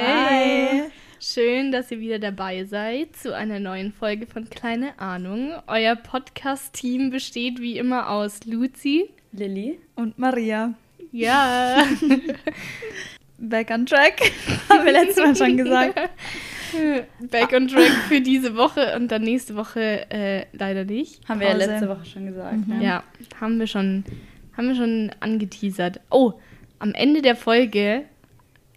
Hey! Schön, dass ihr wieder dabei seid zu einer neuen Folge von Kleine Ahnung. Euer Podcast-Team besteht wie immer aus Luzi, Lilly und Maria. Ja. Back on track, haben wir letztes Mal schon gesagt. Back on track für diese Woche und dann nächste Woche äh, leider nicht. Haben wir ja letzte Woche schon gesagt. Mhm. Ne? Ja, haben wir schon, haben wir schon angeteasert. Oh, am Ende der Folge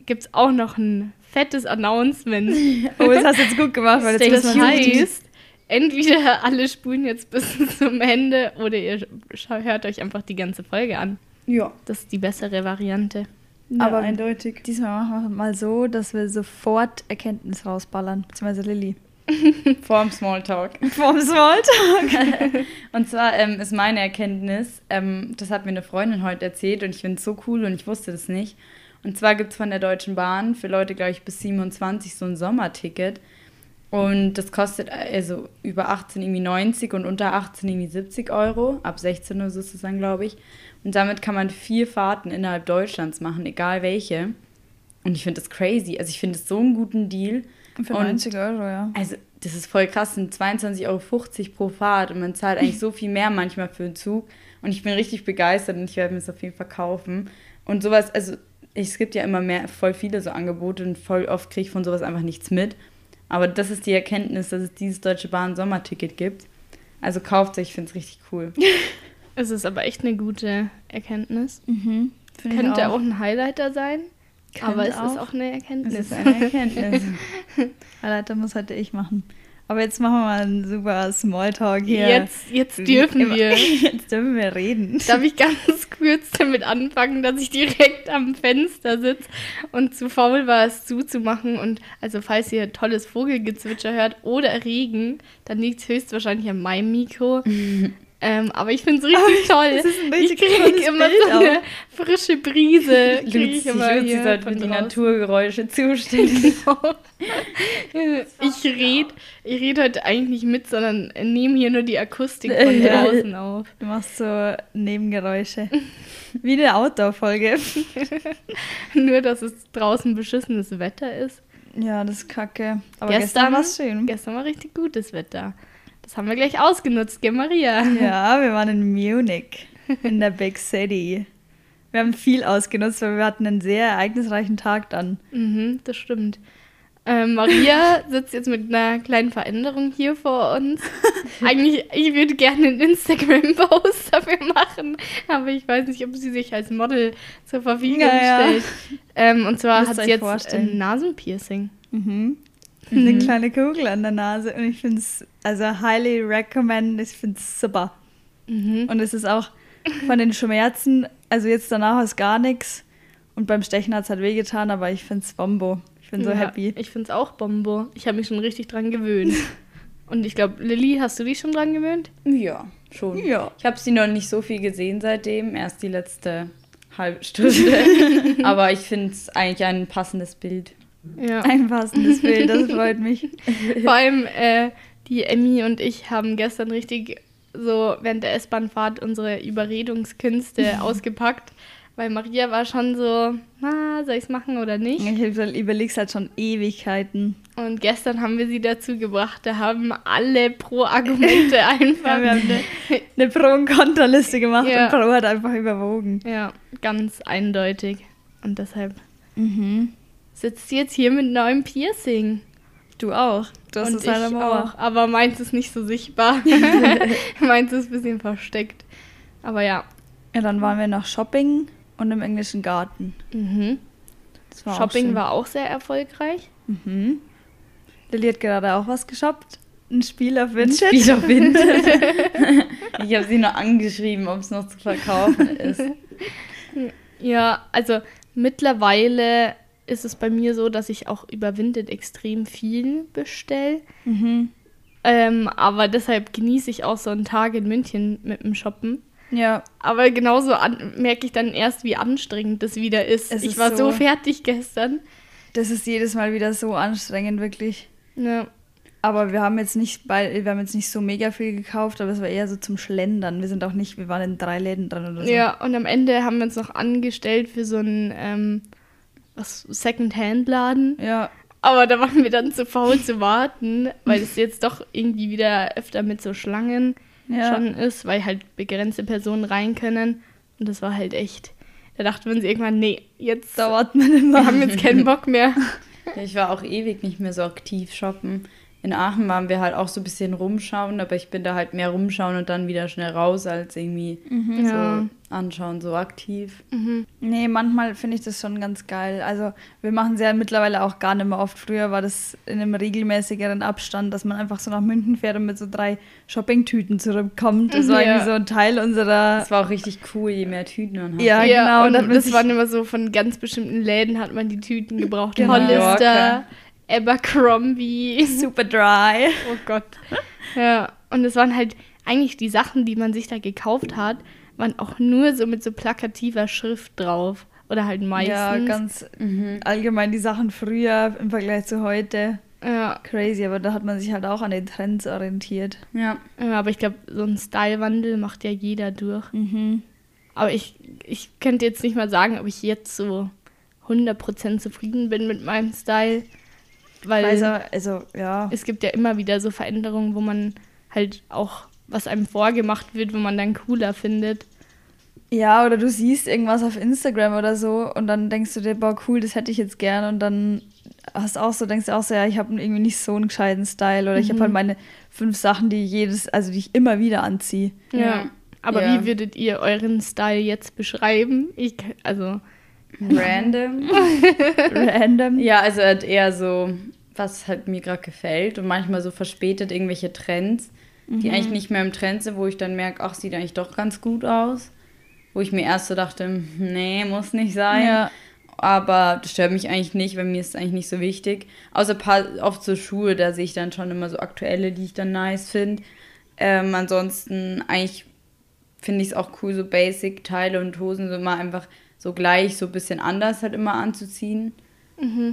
gibt es auch noch ein fettes Announcement. oh, das hast du jetzt gut gemacht, weil das, das heißt, entweder alle spulen jetzt bis zum Ende oder ihr hört euch einfach die ganze Folge an. Ja. Das ist die bessere Variante. Ja, Aber eindeutig. Diesmal machen wir mal so, dass wir sofort Erkenntnis rausballern, beziehungsweise Lilly. Vorm Smalltalk. Vorm Smalltalk. und zwar ähm, ist meine Erkenntnis, ähm, das hat mir eine Freundin heute erzählt und ich finde es so cool und ich wusste das nicht. Und zwar gibt es von der Deutschen Bahn für Leute, glaube ich, bis 27 so ein Sommerticket. Und das kostet also über 18 irgendwie 90 und unter 18 irgendwie 70 Euro. Ab 16 Uhr dann, glaube ich. Und damit kann man vier Fahrten innerhalb Deutschlands machen, egal welche. Und ich finde das crazy. Also ich finde es so einen guten Deal. Für 90 Euro, ja. Also das ist voll krass, sind 22,50 Euro pro Fahrt und man zahlt eigentlich so viel mehr manchmal für den Zug. Und ich bin richtig begeistert und ich werde mir es auf jeden Fall kaufen. Und sowas, also es gibt ja immer mehr, voll viele so Angebote und voll oft kriege ich von sowas einfach nichts mit. Aber das ist die Erkenntnis, dass es dieses Deutsche Bahn Sommerticket gibt. Also kauft es, ich finde es richtig cool. es ist aber echt eine gute Erkenntnis. Mhm, Könnte auch. auch. ein Highlighter sein. Könnte aber es auch. ist auch eine Erkenntnis. Es ist eine Erkenntnis. Highlighter muss heute ich machen. Aber jetzt machen wir mal einen super Smalltalk hier. Jetzt, jetzt dürfen wir. Jetzt dürfen wir reden. Darf ich ganz kurz damit anfangen, dass ich direkt am Fenster sitze und zu faul war, es zuzumachen. Und also falls ihr tolles Vogelgezwitscher hört oder Regen, dann liegt es höchstwahrscheinlich an meinem Mikro. Ähm, aber ich finde es richtig toll. Ein richtig ich kriege immer Bild so eine frische Brise. Luzi, ich immer Luzi hier sollte für die Naturgeräusche zuständig Ich rede ich red heute eigentlich nicht mit, sondern nehme hier nur die Akustik von draußen auf. Du machst so Nebengeräusche. Wie eine Outdoor-Folge. nur, dass es draußen beschissenes Wetter ist. Ja, das ist kacke. Aber gestern, gestern war es schön. Gestern war richtig gutes Wetter. Das haben wir gleich ausgenutzt, gell, Maria? Ja, wir waren in Munich, in der Big City. Wir haben viel ausgenutzt, weil wir hatten einen sehr ereignisreichen Tag dann. Mhm, das stimmt. Ähm, Maria sitzt jetzt mit einer kleinen Veränderung hier vor uns. Eigentlich, ich würde gerne einen Instagram-Post dafür machen, aber ich weiß nicht, ob sie sich als Model zur Verfügung ja, stellt. Ja. Ähm, und zwar hat sie jetzt vorstellen. ein Nasenpiercing. Mhm mhm. Eine kleine Kugel an der Nase und ich finde es, also highly recommend, ich finde es super. Mhm. Und es ist auch von den Schmerzen, also jetzt danach ist gar nichts und beim Stechen hat es halt wehgetan, aber ich finde es Bombo. Ich bin so happy. Ich finde es auch Bombo. Ich habe mich schon richtig dran gewöhnt. und ich glaube, Lilly, hast du dich schon dran gewöhnt? Ja, schon. Ja. Ich habe sie noch nicht so viel gesehen seitdem, erst die letzte halbe Stunde. aber ich finde es eigentlich ein passendes Bild. Ja. Ein passendes Bild, das freut mich. Vor allem äh, die Emmy und ich haben gestern richtig so während der S-Bahnfahrt unsere Überredungskünste ausgepackt. Weil Maria war schon so, na, soll ich es machen oder nicht? Ich überlege halt schon Ewigkeiten. Und gestern haben wir sie dazu gebracht, da haben alle Pro-Argumente einfach. ja, wir haben eine, eine Pro- und Kontraliste gemacht ja. und Pro hat einfach überwogen. Ja, ganz eindeutig. Und deshalb. Mhm sitzt jetzt hier mit neuem Piercing. Du auch. Du hast Und es halt auch. Aber meins ist nicht so sichtbar. meins ist ein bisschen versteckt. Aber ja. Ja, dann waren wir noch Shopping und im englischen Garten. Mhm. War Shopping auch war auch sehr erfolgreich. Mhm. Lilly hat gerade auch was geshoppt. Ein Spiel auf Vinted. Ein Spiel auf Vinted. ich habe sie nur angeschrieben, ob es noch zu verkaufen ist. Ja, also mittlerweile ist es bei mir so, dass ich auch über Vinted extrem viel bestelle. Mhm. Ähm, aber deshalb genieße ich auch so einen Tag in München mit dem Shoppen. Ja. Aber genauso merke ich dann erst, wie anstrengend das wieder ist. Es ich ist war so, so fertig gestern. Das ist jedes Mal wieder so anstrengend, wirklich. Ja. Aber wir haben jetzt nicht bei, wir haben jetzt nicht so mega viel gekauft, aber es war eher so zum Schlendern. Wir sind auch nicht, wir waren in drei Läden dran oder so. Ja, und am Ende haben wir uns noch angestellt für so ein ähm, was Second-Hand-Laden. Ja. Aber da waren wir dann zu faul zu warten, weil es jetzt doch irgendwie wieder öfter mit so Schlangen Ja. schon ist, weil halt begrenzte Personen rein können. Und das war halt echt. Da dachte man sich irgendwann, nee, jetzt Dauert man immer. wir haben jetzt keinen Bock mehr. Ich war auch ewig nicht mehr so aktiv shoppen. In Aachen waren wir halt auch so ein bisschen rumschauen, aber ich bin da halt mehr rumschauen und dann wieder schnell raus, als irgendwie Ja. so anschauen, so aktiv. Nee, manchmal finde ich das schon ganz geil. Also wir machen es ja mittlerweile auch gar nicht mehr oft. Früher war das in einem regelmäßigeren Abstand, dass man einfach so nach München fährt und mit so drei Shoppingtüten zurückkommt. Das war Ja. irgendwie so ein Teil unserer... Das war auch richtig cool, je mehr Tüten man hat. Ja, Ja, genau. Und man das waren immer so von ganz bestimmten Läden hat man die Tüten gebraucht. Genau. Hollister, Abercrombie. super dry. Oh Gott. Ja, und es waren halt eigentlich die Sachen, die man sich da gekauft hat, waren auch nur so mit so plakativer Schrift drauf. Oder halt meistens. Ja, ganz Mhm. allgemein die Sachen früher im Vergleich zu heute. Ja, Crazy, aber da hat man sich halt auch an den Trends orientiert. Ja. ja, aber ich glaube, so ein Stylewandel macht ja jeder durch. Mhm. Aber ich, ich könnte jetzt nicht mal sagen, ob ich jetzt so 100% zufrieden bin mit meinem Style. Weil Also, also, ja. es gibt ja immer wieder so Veränderungen, wo man halt auch, was einem vorgemacht wird, wo man dann cooler findet. Ja, oder du siehst irgendwas auf Instagram oder so und dann denkst du dir, boah, cool, das hätte ich jetzt gern und dann hast auch so, denkst du auch so, ja, ich habe irgendwie nicht so einen gescheiten Style oder ich habe halt meine fünf Sachen, die jedes, also die ich immer wieder anziehe. Ja. Ja. Aber Ja. wie würdet ihr euren Style jetzt beschreiben? Ich, also, Random. Random. ja, also halt eher so, was halt mir gerade gefällt und manchmal so verspätet irgendwelche Trends, die eigentlich nicht mehr im Trend sind, wo ich dann merke, ach, sieht eigentlich doch ganz gut aus. Wo ich mir erst so dachte, nee, muss nicht sein. Ja. Aber das stört mich eigentlich nicht, weil mir ist es eigentlich nicht so wichtig. Außer paar, oft so Schuhe, da sehe ich dann schon immer so aktuelle, die ich dann nice finde. Ähm, ansonsten eigentlich finde ich es auch cool, so Basic-Teile und Hosen so immer einfach so gleich, so ein bisschen anders halt immer anzuziehen.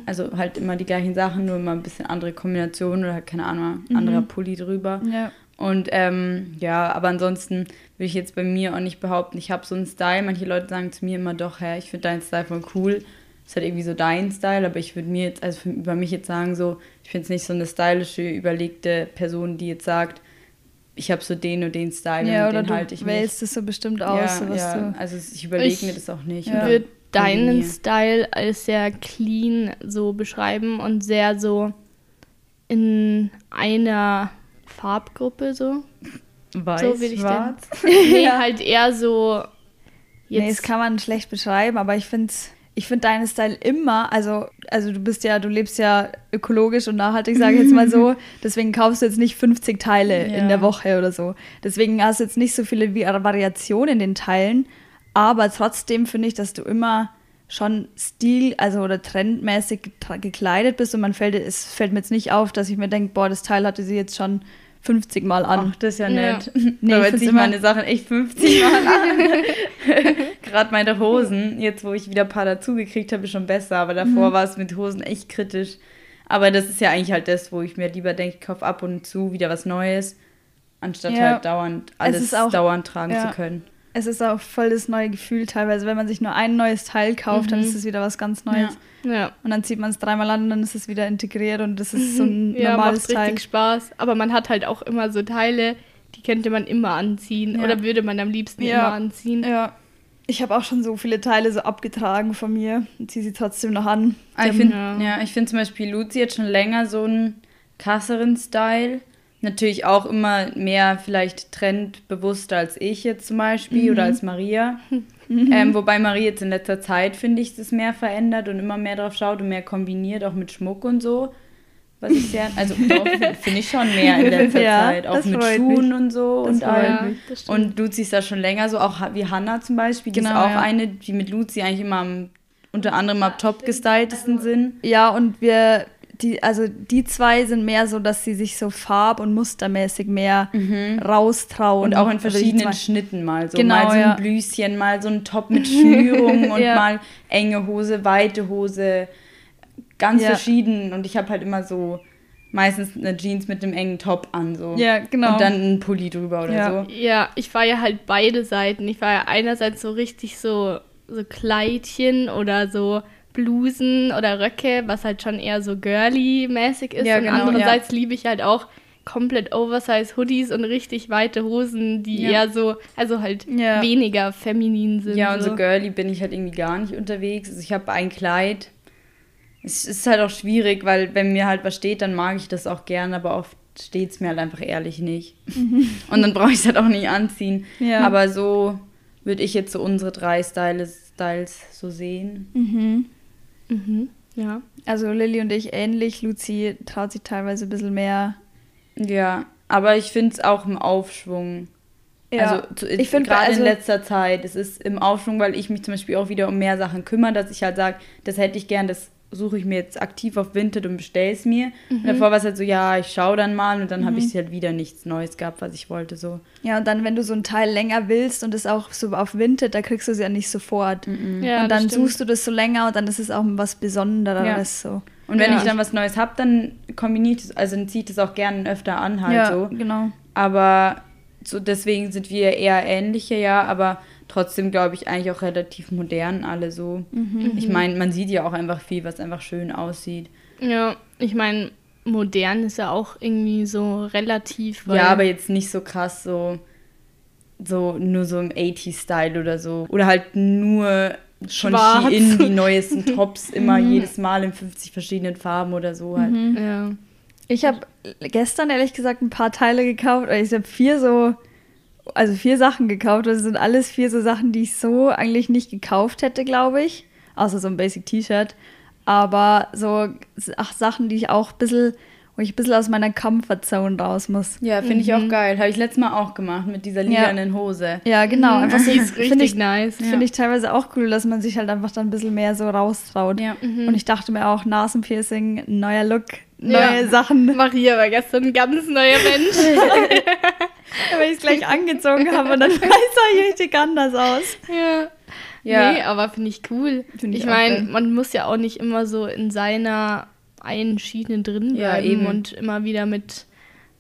Also halt immer die gleichen Sachen, nur immer ein bisschen andere Kombinationen oder halt, keine Ahnung, anderer Pulli drüber. Ja. Und ähm, ja, aber ansonsten will ich jetzt bei mir auch nicht behaupten, ich habe so einen Style. Manche Leute sagen zu mir immer doch, hä, ich finde deinen Style voll cool. Ist halt irgendwie so dein Style, aber ich würde mir jetzt, also über mich jetzt sagen, so, ich finde es nicht so eine stylische, überlegte Person, die jetzt sagt, ich habe so den und den Style Ja, und oder den halte ich wählst es so bestimmt aus, ja, ja, also ich überlege mir das auch nicht. ich würde deinen. Style als sehr clean so beschreiben und sehr so in einer Farbgruppe so. Weiß, so will ich schwarz. Nee, Ja. halt eher so jetzt Nee, das kann man schlecht beschreiben, aber ich finde ich find deinen Style immer, also, also du bist ja, du lebst ja ökologisch und nachhaltig, sage ich jetzt mal so. Deswegen kaufst du jetzt nicht 50 Teile Ja. in der Woche oder so. Deswegen hast du jetzt nicht so viele Vi- Variationen in den Teilen, aber trotzdem finde ich, dass du immer schon stil, also oder trendmäßig gekleidet bist und man fällt, es fällt mir jetzt nicht auf, dass ich mir denke, boah, das Teil hatte sie jetzt schon 50 Mal an. Ach, das ist ja Ja. nett. Nee, Nee, ich jetzt ich immer- meine Sachen echt 50 Mal an. Gerade meine Hosen, jetzt wo ich wieder ein paar dazugekriegt habe, ist schon besser. Aber davor war es mit Hosen echt kritisch. Aber das ist ja eigentlich halt das, wo ich mir lieber denke, ich kaufe ab und zu wieder was Neues, anstatt Ja. halt dauernd alles dauernd tragen ja. zu können. Es ist auch voll das neue Gefühl teilweise. Wenn man sich nur ein neues Teil kauft, dann ist es wieder was ganz Neues. ja. Und dann zieht man es dreimal an und dann ist es wieder integriert und das ist so ein Ja, normales macht Teil. richtig Spaß. Aber man hat halt auch immer so Teile, die könnte man immer anziehen. Ja. Oder würde man am liebsten Ja. immer anziehen. Ja. Ich habe auch schon so viele Teile so abgetragen von mir und ziehe sie trotzdem noch an. Aber ich Die finde Ja. ja, ich find zum Beispiel Luzi hat schon länger so einen krasseren Style. Natürlich auch immer mehr vielleicht trendbewusster als ich jetzt zum Beispiel oder als Maria. Ähm, wobei Maria jetzt in letzter Zeit, finde ich, das mehr verändert und immer mehr drauf schaut und mehr kombiniert, auch mit Schmuck und so. Was ich sehr, also finde ich schon mehr in letzter Ja, Zeit. Auch mit Schuhen mich. und so. Das und allem. Ja. Und Luzi ist da schon länger so, auch wie Hannah zum Beispiel. Die Genau, ist auch ja. eine, die mit Luzi eigentlich immer am, unter anderem am top gestyltesten sind. Ja, und wir, die, also die zwei sind mehr so, dass sie sich so farb- und mustermäßig mehr raustrauen. Und auch in Also verschiedenen Schnitten mal. So Genau, mal so ein ja. Blüschen, mal so ein Top mit Schnürung und Ja. mal enge Hose, weite Hose. Ganz Ja. verschieden. Und ich habe halt immer so meistens eine Jeans mit einem engen Top an. So. Ja, genau. Und dann einen Pulli drüber oder Ja. so. Ja, ich war ja halt beide Seiten. Ich war ja einerseits so richtig so, so Kleidchen oder so Blusen oder Röcke, was halt schon eher so girly-mäßig ist. Ja, und genau, andererseits liebe ich halt auch komplett oversize Hoodies und richtig weite Hosen, die Ja. eher so, also halt Ja. weniger feminin sind. Ja, und so girly bin ich halt irgendwie gar nicht unterwegs. Also ich habe ein Kleid. Es ist halt auch schwierig, weil wenn mir halt was steht, dann mag ich das auch gern, aber oft steht es mir halt einfach ehrlich nicht. Und dann brauche ich es halt auch nicht anziehen. Ja. Aber so würde ich jetzt so unsere drei Styles, Styles so sehen. Mhm. Mhm. Ja. Also Lilly und ich ähnlich. Luzi traut sich teilweise ein bisschen mehr. Ja, aber ich finde es auch im Aufschwung. Also zu, ich finde gerade also, in letzter Zeit, es ist im Aufschwung, weil ich mich zum Beispiel auch wieder um mehr Sachen kümmere, dass ich halt sage, das hätte ich gern, das suche ich mir jetzt aktiv auf Vinted und bestelle es mir. Und davor war es halt so, ja, ich schaue dann mal und dann habe ich halt wieder nichts Neues gehabt, was ich wollte. So. Ja, und dann, wenn du so ein Teil länger willst und es auch so auf Vinted, da kriegst du es ja nicht sofort. ja und dann suchst du das so länger und dann ist es auch was Besonderes so. Und wenn Ja. ich dann was Neues habe, dann kombiniere ich das, also dann ziehe ich das auch gerne öfter an halt ja, so. genau. Aber so deswegen sind wir eher ähnliche, ja, aber trotzdem glaube ich eigentlich auch relativ modern alle so. Ich meine, man sieht ja auch einfach viel, was einfach schön aussieht. Ja, ich meine, modern ist ja auch irgendwie so relativ. weil- Ja, aber jetzt nicht so krass so, so nur so im 80s-Style oder so. Oder halt nur Schwarz. Shein die neuesten Tops immer jedes Mal in 50 verschiedenen Farben oder so halt. Ja. Ich habe gestern ehrlich gesagt ein paar Teile gekauft. oder Ich habe vier so, also vier Sachen gekauft. Das sind alles vier so Sachen, die ich so eigentlich nicht gekauft hätte, glaube ich. Außer so ein Basic T-Shirt. Aber so ach, Sachen, die ich auch ein bisschen, wo ich ein bisschen aus meiner Comfortzone raus muss. Ja, finde ich auch geil. Habe ich letztes Mal auch gemacht mit dieser lilanen Hose. Ja, genau. Einfach so, Die ist finde richtig ich, nice. finde ich teilweise auch cool, dass man sich halt einfach dann ein bisschen mehr so raustraut. Ja. Und ich dachte mir auch, Nasenpiercing, neuer Look, neue Ja. Sachen. Maria war gestern ein ganz neuer Mensch. Wenn ich es gleich angezogen habe und dann sah ich richtig anders aus. ja. Ja. Nee, aber finde ich cool. Find ich ich meine, man muss ja auch nicht immer so in seiner einen Schiene drin Ja, bleiben eben. und immer wieder mit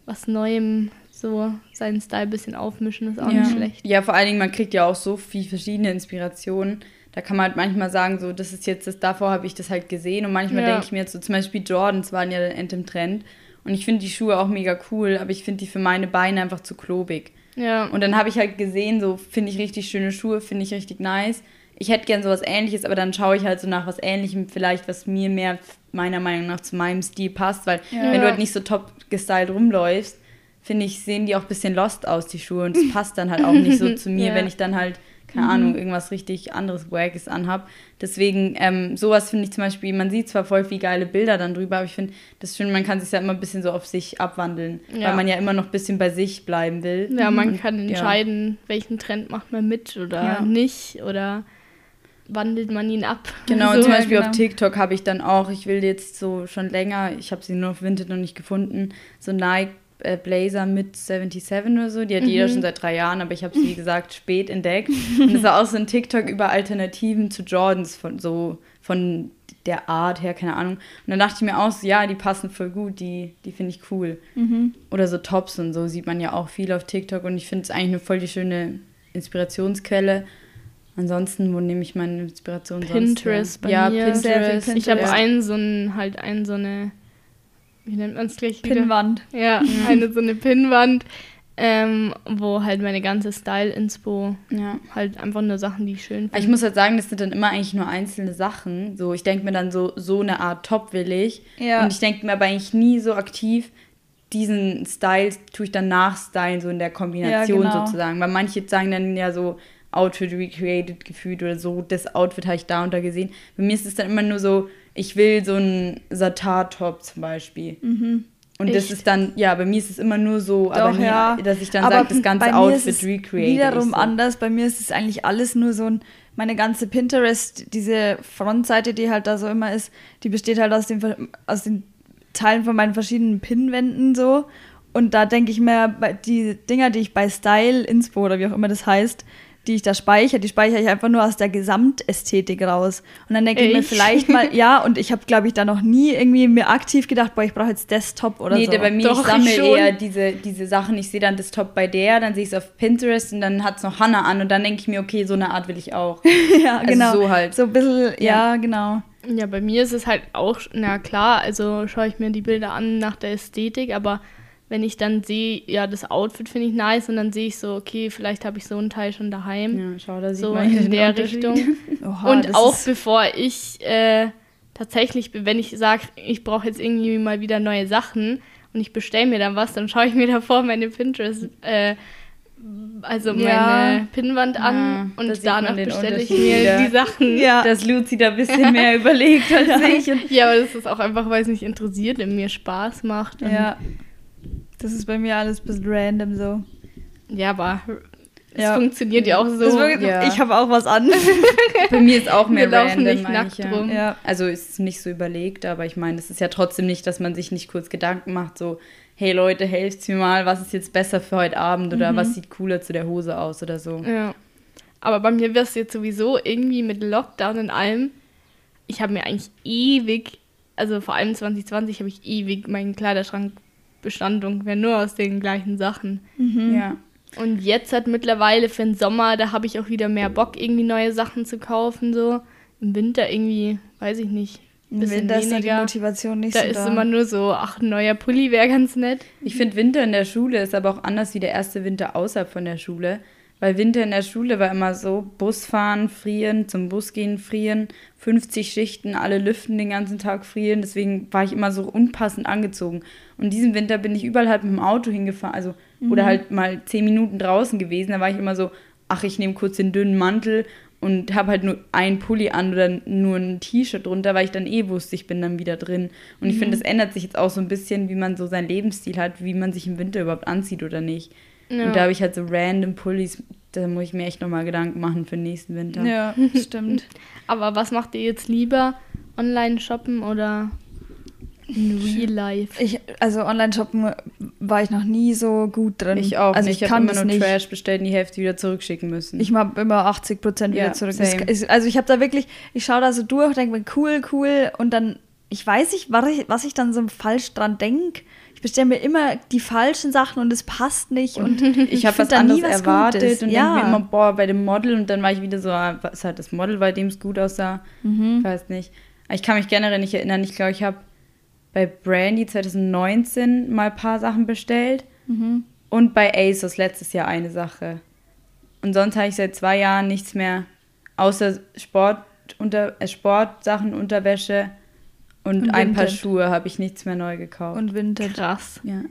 was Neuem so seinen Style ein bisschen aufmischen, ist auch Ja. nicht schlecht. ja, vor allen Dingen, man kriegt ja auch so viel verschiedene Inspirationen. Da kann man halt manchmal sagen, so, das ist jetzt das, davor habe ich das halt gesehen. Und manchmal Ja. denke ich mir jetzt so, zum Beispiel Jordans waren ja dann end im Trend. Und ich finde die Schuhe auch mega cool, aber ich finde die für meine Beine einfach zu klobig. Ja. Und dann habe ich halt gesehen, so finde ich richtig schöne Schuhe, finde ich richtig nice. Ich hätte gern sowas ähnliches, aber dann schaue ich halt so nach was ähnlichem, vielleicht, was mir mehr meiner Meinung nach zu meinem Stil passt, weil Ja. wenn du halt nicht so top gestylt rumläufst, finde ich, sehen die auch ein bisschen lost aus, die Schuhe. Und das passt dann halt auch nicht so zu mir, Ja. wenn ich dann halt, keine Ahnung, irgendwas richtig anderes Wackes anhab. Deswegen, ähm, sowas finde ich zum Beispiel, man sieht zwar voll viel geile Bilder dann drüber, aber ich finde, das ist schön, man kann sich ja immer ein bisschen so auf sich abwandeln, Ja. weil man ja immer noch ein bisschen bei sich bleiben will. Ja, man Und, kann ja. entscheiden, welchen Trend macht man mit oder Ja. nicht oder wandelt man ihn ab. Genau, So. und zum Beispiel genau. auf TikTok habe ich dann auch, ich will jetzt so schon länger, ich habe sie nur auf Vinted noch nicht gefunden, so Nike Blazer mit 77 oder so. Die hat jeder schon seit drei Jahren, aber ich habe sie, wie gesagt, spät entdeckt. Und es war auch so ein TikTok über Alternativen zu Jordans, von so von der Art her, keine Ahnung. Und dann dachte ich mir auch so, ja, die passen voll gut, die, die finde ich cool. Oder so Tops und so sieht man ja auch viel auf TikTok und ich finde es eigentlich eine voll die schöne Inspirationsquelle. Ansonsten, wo nehme ich meine Inspiration Pinterest sonst bei her? Ja, mir. Pinterest. Ich habe einen so einen, halt einen so eine, wie nennt man es gleich? Pinnwand. Ja, eine so eine Pinnwand, ähm, wo halt meine ganze Style-Inspo Ja. halt einfach nur Sachen, die ich schön Aber Ich finde. muss halt sagen, das sind dann immer eigentlich nur einzelne Sachen. So, ich denke mir dann so, so eine Art Top will ich. Ja. Und ich denke mir aber eigentlich nie so aktiv, diesen Style tue ich dann nachstylen, so in der Kombination Ja, genau. sozusagen. Weil manche sagen dann ja so Outfit recreated gefühlt oder so, das Outfit habe ich da und da gesehen. Bei mir ist es dann immer nur so, ich will so einen Satar-Top zum Beispiel. Und das Echt? ist dann, ja, bei mir ist es immer nur so, aber Doch, nie, ja. dass ich dann Aber sage, das ganze Outfit ist es recreated. Wiederum so. anders. Bei mir ist es eigentlich alles nur so ein. Meine ganze Pinterest, diese Frontseite, die halt da so immer ist, die besteht halt aus den, aus den Teilen von meinen verschiedenen Pinwänden so. Und da denke ich mir, bei- die Dinger, die ich bei Style, Inspo oder wie auch immer das heißt, die ich da speichere, die speichere ich einfach nur aus der Gesamtästhetik raus. Und dann denke ich mir vielleicht mal, ja, und ich habe, glaube ich, da noch nie irgendwie mir aktiv gedacht, boah, ich brauche jetzt Desktop oder nee, so. der bei mir, Doch, ich sammle ich eher diese, diese Sachen. Ich sehe dann das Top bei der, dann sehe ich es auf Pinterest und dann hat es noch Hannah an und dann denke ich mir, okay, so eine Art will ich auch. ja, Also genau. so halt. So ein bisschen, ja, genau. Ja, bei mir ist es halt auch, na klar, also schaue ich mir die Bilder an nach der Ästhetik, aber wenn ich dann sehe, ja, das Outfit finde ich nice und dann sehe ich so, okay, vielleicht habe ich so einen Teil schon daheim. Ja, schau, da sieht so man in den der. Richtung. Oha, und auch bevor ich äh, tatsächlich, wenn ich sage, ich brauche jetzt irgendwie mal wieder neue Sachen und ich bestelle mir dann was, dann schaue ich mir davor meine Pinterest, äh, also meine Ja. Pinnwand Ja, an da und danach bestelle ich mir wieder. die Sachen. Ja. Dass Luzi da ein bisschen mehr überlegt als ich. Ja, aber das ist auch einfach, weil es mich interessiert und mir Spaß macht. Und Ja. Das ist bei mir alles ein bisschen random so. Ja, aber es Ja. funktioniert ja auch so. Wirklich, ja. Ich habe auch was an. bei mir ist auch mehr Wir laufen random nicht nackt eigentlich, rum. ja. Also ist nicht so überlegt, aber ich meine, es ist ja trotzdem nicht, dass man sich nicht kurz Gedanken macht, so, hey Leute, helft mir mal, was ist jetzt besser für heute Abend oder was sieht cooler zu der Hose aus oder so. Ja. Aber bei mir wäre es jetzt sowieso irgendwie mit Lockdown und allem. Ich habe mir eigentlich ewig, also vor allem 2020 habe ich ewig meinen Kleiderschrank bestand ungefähr nur aus den gleichen Sachen. Ja. Und jetzt hat mittlerweile für den Sommer, da habe ich auch wieder mehr Bock, irgendwie neue Sachen zu kaufen. So im Winter irgendwie, weiß ich nicht. Im bisschen Winter ist da die weniger. Motivation nicht Da so ist da. immer nur so, ach, ein neuer Pulli wäre ganz nett. Ich finde Winter in der Schule ist aber auch anders wie der erste Winter außerhalb von der Schule. Weil Winter in der Schule war immer so, Bus fahren, frieren, zum Bus gehen, frieren, 50 Schichten, alle lüften den ganzen Tag frieren. Deswegen war ich immer so unpassend angezogen. Und diesen Winter bin ich überall halt mit dem Auto hingefahren, also oder halt mal 10 Minuten draußen gewesen. Da war ich immer so, ach, ich nehme kurz den dünnen Mantel und habe halt nur ein Pulli an oder nur ein T-Shirt drunter, weil ich dann eh wusste, ich bin dann wieder drin. Und ich finde, das ändert sich jetzt auch so ein bisschen, wie man so seinen Lebensstil hat, wie man sich im Winter überhaupt anzieht oder nicht. Ja. Und da habe ich halt so random Pullis, da muss ich mir echt nochmal Gedanken machen für den nächsten Winter. Ja, stimmt. Aber was macht ihr jetzt lieber? Online shoppen oder in Real Life? Ich, also Online-Shoppen war ich noch nie so gut drin. Ich auch also nicht. Ich Ich kann habe immer das nur nicht. Trash bestellt und die Hälfte wieder zurückschicken müssen. Ich habe immer 80 Prozent wieder Ja, zurück. Ist, also ich habe da wirklich, ich schaue da so durch, denke mir, cool, cool. Und dann, ich weiß nicht, was ich, was ich dann so falsch dran denke. Ich bestelle mir immer die falschen Sachen und es passt nicht. Und ich habe was anderes was erwartet Gutes. und Ja. denke mir immer, boah, bei dem Model und dann war ich wieder so, ah, was ist halt das Model, bei dem es gut aussah. Mhm. Ich weiß nicht. Ich kann mich generell nicht erinnern. Ich glaube, ich habe bei Brandy 2019 mal ein paar Sachen bestellt Mhm. und bei ASOS letztes Jahr eine Sache. Und sonst habe ich seit zwei Jahren nichts mehr, außer Sport, unter, äh, Sportsachen, Unterwäsche und, Und ein paar. Schuhe habe ich nichts mehr neu gekauft. Und Winter. Krass. Ja.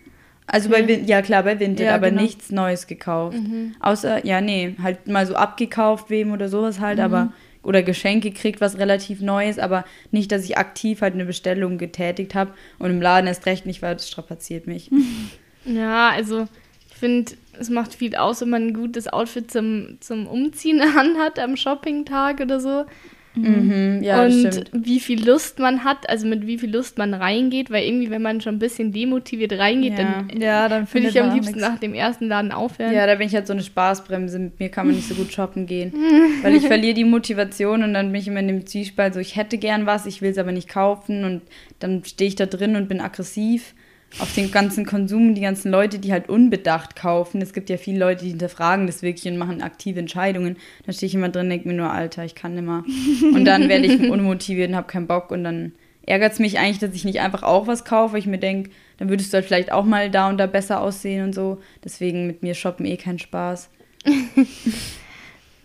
Also bei Vin ja klar, bei Vinted, Ja, aber genau. nichts Neues gekauft. Außer, ja, nee, halt mal so abgekauft wem oder sowas halt, aber oder Geschenke kriegt, was relativ Neues, aber nicht, dass ich aktiv halt eine Bestellung getätigt habe und im Laden erst recht nicht, weil das strapaziert mich. Ja, also ich finde, es macht viel aus, wenn man ein gutes Outfit zum, zum Umziehen anhat am Shoppingtag oder so. Mhm, ja, das und stimmt. wie viel Lust man hat, also mit wie viel Lust man reingeht, weil irgendwie, wenn man schon ein bisschen demotiviert reingeht, Ja. dann Ja, dann würde findet ich am liebsten nach dem ersten Laden aufhören. Ja, da bin ich halt so eine Spaßbremse. Mit mir kann man nicht so gut shoppen gehen. weil ich verliere die Motivation und dann bin ich immer in dem Zwiespalt so, ich hätte gern was, ich will es aber nicht kaufen und dann stehe ich da drin und bin aggressiv auf den ganzen Konsum, die ganzen Leute, die halt unbedacht kaufen. Es gibt ja viele Leute, die hinterfragen das wirklich und machen aktive Entscheidungen. Da stehe ich immer drin und denke mir nur, Alter, ich kann nimmer. Und dann werde ich unmotiviert und habe keinen Bock und dann ärgert es mich eigentlich, dass ich nicht einfach auch was kaufe. weil Ich mir denke, dann würdest du halt vielleicht auch mal da und da besser aussehen und so. Deswegen mit mir shoppen eh kein Spaß.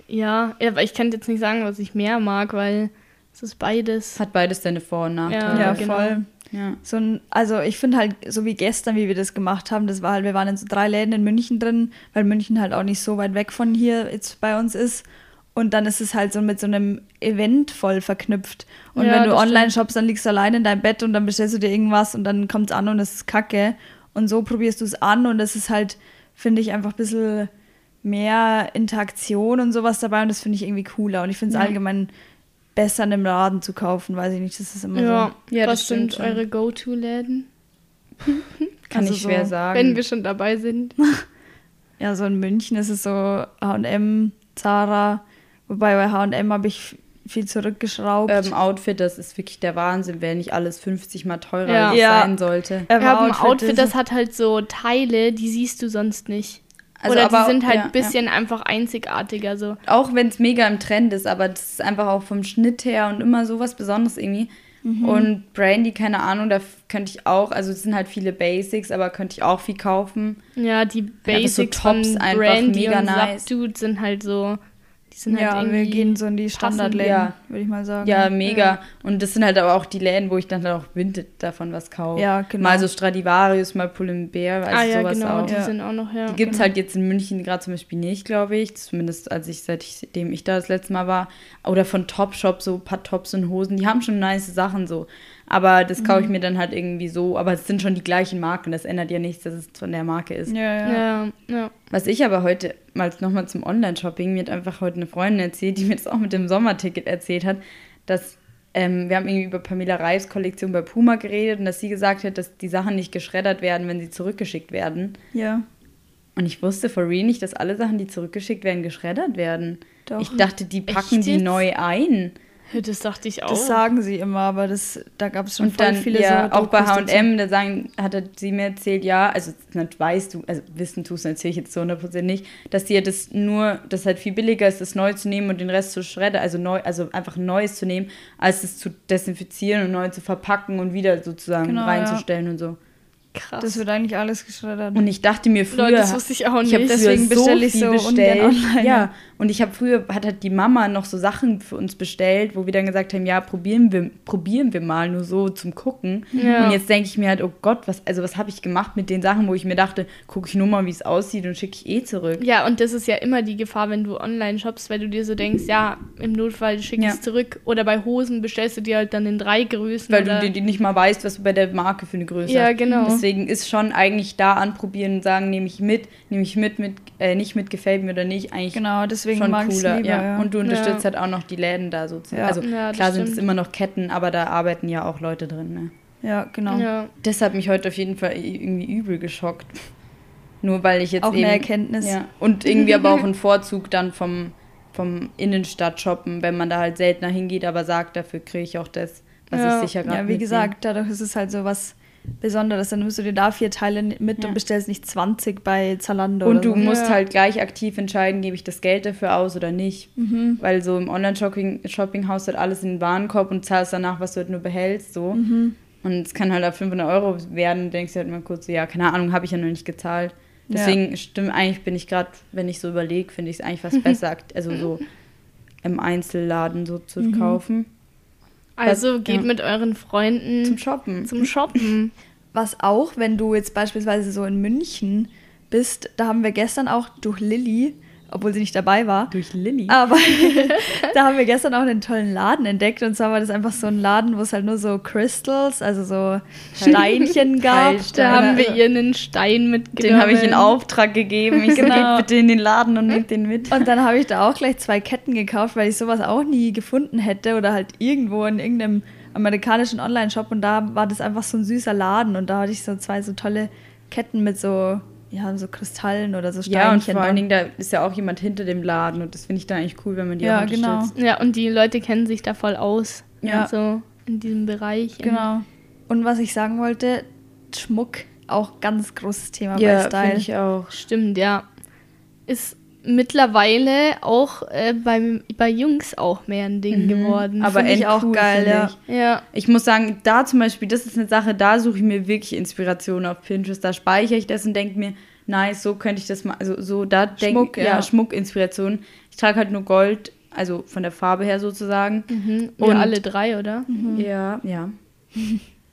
Ja, ja, aber ich kann jetzt nicht sagen, was ich mehr mag, weil es ist beides. Es hat beides seine Vor- und Nachteile. Ja, genau. voll. Ja. So ein, also ich finde halt, so wie gestern, wie wir das gemacht haben, das war halt, wir waren in so drei Läden in München drin, weil München halt auch nicht so weit weg von hier jetzt bei uns ist. Und dann ist es halt so mit so einem Event voll verknüpft. Und Ja, wenn du das online shoppst, dann liegst du allein in deinem Bett und dann bestellst du dir irgendwas und dann kommt es an und es ist kacke. Und so probierst du es an und es ist halt, finde ich, einfach ein bisschen mehr Interaktion und sowas dabei und das finde ich irgendwie cooler. Und ich finde es Ja. allgemein besser in einem Laden zu kaufen, weiß ich nicht, das ist immer Ja, so. Ja, was das stimmt sind schon. eure Go-To-Läden, Kann Also ich schwer so, sagen. wenn wir schon dabei sind? Ja, so in München ist es so H&M, Zara, wobei bei H&M habe ich viel zurückgeschraubt. ähm, Outfit, das ist wirklich der Wahnsinn, wenn nicht alles 50 mal teurer Ja. Ja. sein sollte. Ähm, habe ein Outfit, ist- das hat halt so Teile, die siehst du sonst nicht. Also, Oder aber- die sind halt ja, ein bisschen einfach einzigartiger. So. Auch wenn es mega im Trend ist, aber das ist einfach auch vom Schnitt her und immer sowas Besonderes irgendwie. Mhm. Und Brandy, keine Ahnung, da könnte ich auch, also es sind halt viele Basics, aber könnte ich auch viel kaufen. Ja, die Ja, aber so Basics Tops von einfach Brandy mega und nice. Subdude sind halt so, die sind Ja, halt wir irgendwie gehen so in die. Standardläden, Ja. würde ich mal sagen. Ja, mega. Und das sind halt aber auch die Läden, wo ich dann halt auch Vinted davon was kaufe. Ja, genau. Mal so Stradivarius, mal Pull&Bear, also ah ja, sowas genau, auch. die Ja. sind auch noch, ja. Die gibt es genau. halt jetzt in München gerade zum Beispiel nicht, glaube ich. Zumindest als ich, seitdem ich da das letzte Mal war. Oder von Topshop, so ein paar Tops und Hosen. Die haben schon nice Sachen so. Aber das kaufe ich Mhm. mir dann halt irgendwie so. Aber es sind schon die gleichen Marken. Das ändert ja nichts, dass es von der Marke ist. Ja, ja. Ja, ja. Was ich aber heute, mal nochmal zum Online-Shopping, mir hat einfach heute eine Freundin erzählt, die mir das auch mit dem Sommerticket erzählt hat, dass ähm, wir haben irgendwie über Pamela Reis Kollektion bei Puma geredet und dass sie gesagt hat, dass die Sachen nicht geschreddert werden, wenn sie zurückgeschickt werden. Ja, Und ich wusste for real nicht, dass alle Sachen, die zurückgeschickt werden, geschreddert werden. Doch. Ich dachte, die packen Echt die jetzt? neu ein. Das dachte ich auch. das sagen sie immer, aber das, da gab es schon Und voll dann, viele ja, so auch bei. H&M, da sagen, hatte sie mir erzählt, ja, also das weißt du, also wissen tust du natürlich jetzt zu 100% nicht, dass sie ja das nur, das halt viel billiger ist, das neu zu nehmen und den Rest zu schredden, also neu, also einfach ein neues zu nehmen, als es zu desinfizieren und neu zu verpacken und wieder sozusagen Genau, reinzustellen und so. Krass. Das wird eigentlich alles geschreddert. Und ich dachte mir früher, Leute, das wusste ich auch ich nicht. habe früher Deswegen so bestell ich viel so bestellt. ungern online. Ja, und ich habe früher hat halt die Mama noch so Sachen für uns bestellt, wo wir dann gesagt haben, ja, probieren wir probieren wir mal nur so zum gucken. Ja. Und jetzt denke ich mir halt, oh Gott, was also was habe ich gemacht mit den Sachen, wo ich mir dachte, gucke ich nur mal, wie es aussieht und schicke ich eh zurück. Ja, und das ist ja immer die Gefahr, wenn du online shoppst, weil du dir so denkst, ja, im Notfall schick ich Ja. es zurück. Oder bei Hosen bestellst du dir halt dann in drei Größen. Weil du dir nicht mal weißt, was du bei der Marke für eine Größe Ja, hast. genau. Deswegen ist schon eigentlich da anprobieren und sagen, nehme ich mit, nehme ich mit, mit äh, nicht mit, gefällt mir oder nicht, eigentlich Genau, deswegen schon mag ich cooler. lieber, ja. ja. Und du unterstützt Ja. halt auch noch die Läden da sozusagen. Ja. Also klar sind es immer noch Ketten, aber da arbeiten ja auch Leute drin. Ne? Ja, genau. Ja. Das hat mich heute auf jeden Fall irgendwie übel geschockt. Nur weil ich jetzt Auch eben, eine Erkenntnis. Ja. Und irgendwie aber auch ein Vorzug dann vom, vom Innenstadt-Shoppen, wenn man da halt seltener hingeht, aber sagt, dafür kriege ich auch das, was Ja. ich sicher gerade Ja, wie gesagt, dadurch ist es halt so was Besonderes. Dann nimmst du dir da vier Teile mit Ja. und bestellst nicht 20 bei Zalando Und du so. musst Ja. halt gleich aktiv entscheiden, gebe ich das Geld dafür aus oder nicht. Mhm. Weil so im Online-Shopping Shopping haust du halt alles in den Warenkorb und zahlst danach, was du halt nur behältst. So. Mhm. Und es kann halt ab 500 Euro werden. denkst du halt mal kurz, so, ja, keine Ahnung, habe ich ja noch nicht gezahlt. Deswegen stimmt, eigentlich bin ich gerade, wenn ich so überlege, finde ich es eigentlich fast besser, also so im Einzelladen so zu Mhm. kaufen. Also Was- geht ja. mit euren Freunden Zum zum, Shoppen. Shoppen. Was auch, wenn du jetzt beispielsweise so in München bist, da haben wir gestern auch durch Lilly, obwohl sie nicht dabei war, Durch Lilly. aber da haben wir gestern auch einen tollen Laden entdeckt. Und zwar war das einfach so ein Laden, wo es halt nur so Crystals, also so Steinchen gab. Heilsteine. Da haben wir ihr einen Stein mitgenommen. Den habe ich in Auftrag gegeben. Ich Genau. geht bitte in den Laden und nehmt den mit. Und dann habe ich da auch gleich zwei Ketten gekauft, weil ich sowas auch nie gefunden hätte oder halt irgendwo in irgendeinem amerikanischen Online-Shop und da war das einfach so ein süßer Laden und da hatte ich so zwei so tolle Ketten mit so, ja, so Kristallen oder so Steinchen. Ja, und vor dran. allen Dingen, da ist ja auch jemand hinter dem Laden und das finde ich dann eigentlich cool, wenn man die Ja, auch genau. unterstützt. Ja, und die Leute kennen sich da voll aus. Ja. So in diesem Bereich. Genau. Und was ich sagen wollte, Schmuck, auch ganz großes Thema bei Ja, Style. finde ich auch. Stimmt, ja. Ist mittlerweile auch äh, beim, bei Jungs auch mehr ein Ding Mhm. geworden. Aber ich auch endcool, geil, ja. ich. ja. Ich muss sagen, da zum Beispiel, das ist eine Sache, da suche ich mir wirklich Inspiration auf Pinterest. Da speichere ich das und denke mir, nice, so könnte ich das mal, also so da denke ja, ja. Schmuckinspiration. Ich trage halt nur Gold, also von der Farbe her sozusagen. Mhm. Und- Wir alle drei, oder? Ja, ja.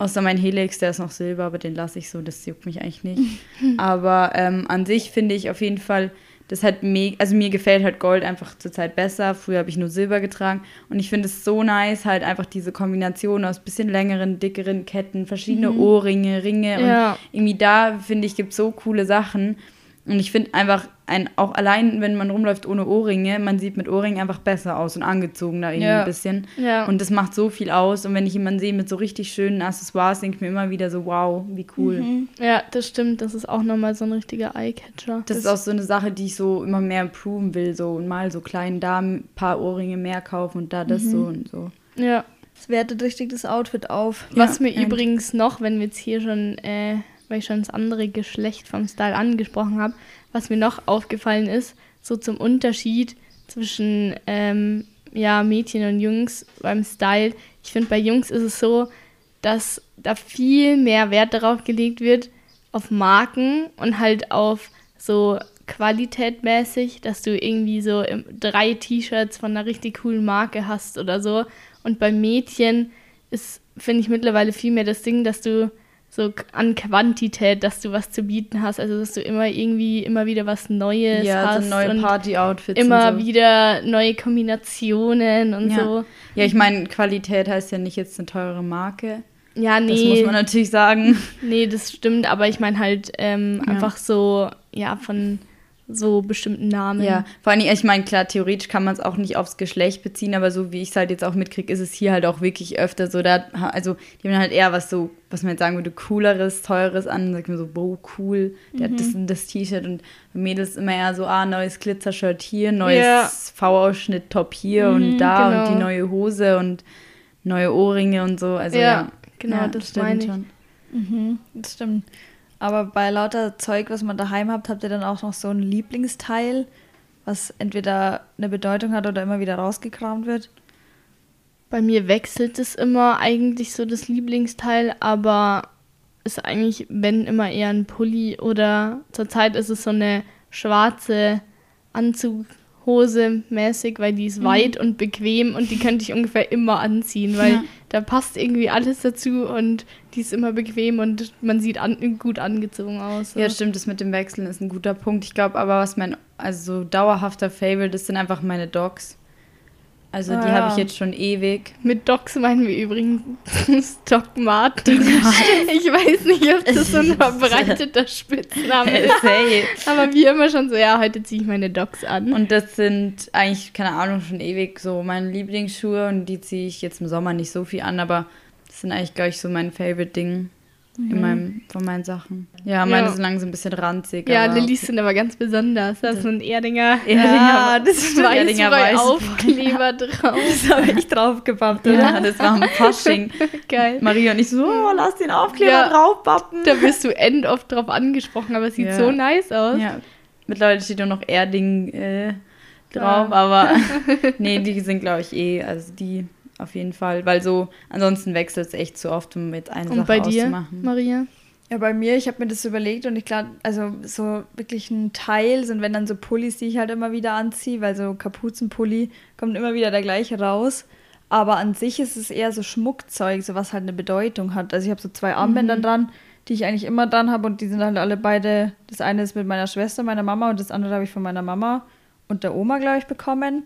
Außer mein Helix, der ist noch Silber, aber den lasse ich so, das juckt mich eigentlich nicht. aber ähm, an sich finde ich auf jeden Fall, das hat me also mir gefällt halt Gold einfach zurzeit besser. Früher habe ich nur Silber getragen und ich finde es so nice, halt einfach diese Kombination aus bisschen längeren, dickeren Ketten, verschiedene Ohrringe, Ringe Ja. und irgendwie da finde ich gibt so coole Sachen. Und ich finde einfach, ein, auch allein, wenn man rumläuft ohne Ohrringe, man sieht mit Ohrringen einfach besser aus und angezogener irgendwie Ja. ein bisschen. Ja. Und das macht so viel aus. Und wenn ich jemanden sehe mit so richtig schönen Accessoires, denke ich mir immer wieder so, wow, wie cool. Ja, das stimmt. Das ist auch nochmal so ein richtiger Eyecatcher. Das ist auch so eine Sache, die ich so immer mehr improven will. So und mal so kleinen Damen ein paar Ohrringe mehr kaufen und da das so und so. Ja. Es wertet richtig das Outfit auf. Was Ja, mir übrigens noch, wenn wir jetzt hier schon, äh, weil ich schon das andere Geschlecht vom Style angesprochen habe, was mir noch aufgefallen ist, so zum Unterschied zwischen ähm, ja, Mädchen und Jungs beim Style. Ich finde, bei Jungs ist es so, dass da viel mehr Wert darauf gelegt wird, auf Marken und halt auf so qualitätmäßig, dass du irgendwie so drei T-Shirts von einer richtig coolen Marke hast oder so. Und bei Mädchen ist, finde ich, mittlerweile viel mehr das Ding, dass du so an Quantität, dass du was zu bieten hast. Also dass du immer irgendwie immer wieder was Neues ja, hast. So neue Party-Outfits. Immer so. wieder neue Kombinationen und ja. so. Ja, ich meine, Qualität heißt ja nicht jetzt eine teure Marke. Ja, nee. Das muss man natürlich sagen. Nee, das stimmt, aber ich meine halt ähm, ja. einfach so, ja, von so bestimmten Namen. Ja, vor allem, ich meine, klar, theoretisch kann man es auch nicht aufs Geschlecht beziehen, aber so wie ich es halt jetzt auch mitkriege, ist es hier halt auch wirklich öfter so, da, also die haben halt eher was so, was man jetzt sagen würde, cooleres, teures an, dann sagt man so, wow, cool, der mhm. hat das, das T-Shirt und bei Mädels immer eher so, ah, neues Glitzershirt hier, neues ja. V-Ausschnitt-Top hier mhm, und da genau. und die neue Hose und neue Ohrringe und so, also ja. ja. Genau, ja, das, das stimmt schon. Mhm, das stimmt. Aber bei lauter Zeug, was man daheim habt, habt ihr dann auch noch so ein Lieblingsteil, was entweder eine Bedeutung hat oder immer wieder rausgekramt wird? Bei mir wechselt es immer eigentlich so das Lieblingsteil, aber ist eigentlich, wenn immer eher ein Pulli oder zurzeit ist es so eine schwarze Anzug, Hose mäßig, weil die ist mhm. weit und bequem und die könnte ich ungefähr immer anziehen, weil ja. da passt irgendwie alles dazu und die ist immer bequem und man sieht an, gut angezogen aus. So. Ja, stimmt, das mit dem Wechseln ist ein guter Punkt. Ich glaube aber, was mein also dauerhafter Favorite ist, sind einfach meine Dogs. Also ah, die habe ich jetzt schon ewig. Mit Docs meinen wir übrigens Stock Martin. ich weiß nicht, ob das so ein verbreiteter Spitzname ist. Aber wie immer schon so, ja, heute ziehe ich meine Docs an. Und das sind eigentlich, keine Ahnung, schon ewig so meine Lieblingsschuhe und die ziehe ich jetzt im Sommer nicht so viel an, aber das sind eigentlich, glaube ich, so mein Favorite-Ding mhm. in meinem, von meinen Sachen. Ja, meine ja. sind langsam ein bisschen ranzig. Ja, Lillys sind aber ganz besonders. Da ist so ein Erdinger, Erdinger ja, das ist Erdinger weiß. Aufkleber drauf. Das habe ich draufgepappt. Ja, ja, das war ein Fasching. Geil. Maria und ich so, oh, lass den Aufkleber ja, draufpappen. Da wirst du end oft drauf angesprochen, aber es sieht so nice aus. Ja. Mittlerweile steht nur noch Erding äh, drauf, aber nee, die sind, glaube ich, eh, also die auf jeden Fall, weil so ansonsten wechselt es echt zu oft, um mit einer und Sache bei dir, auszumachen. Maria? Ja, bei mir, ich habe mir das überlegt und ich glaube, also so wirklich ein Teil sind, wenn dann so Pullis, die ich halt immer wieder anziehe, weil so Kapuzenpulli kommt immer wieder der gleiche raus. Aber an sich ist es eher so Schmuckzeug, so was halt eine Bedeutung hat. Also ich habe so zwei Armbänder mhm. dran, die ich eigentlich immer dran habe und die sind halt alle beide, das eine ist mit meiner Schwester, meiner Mama und das andere habe ich von meiner Mama und der Oma, glaube ich, bekommen.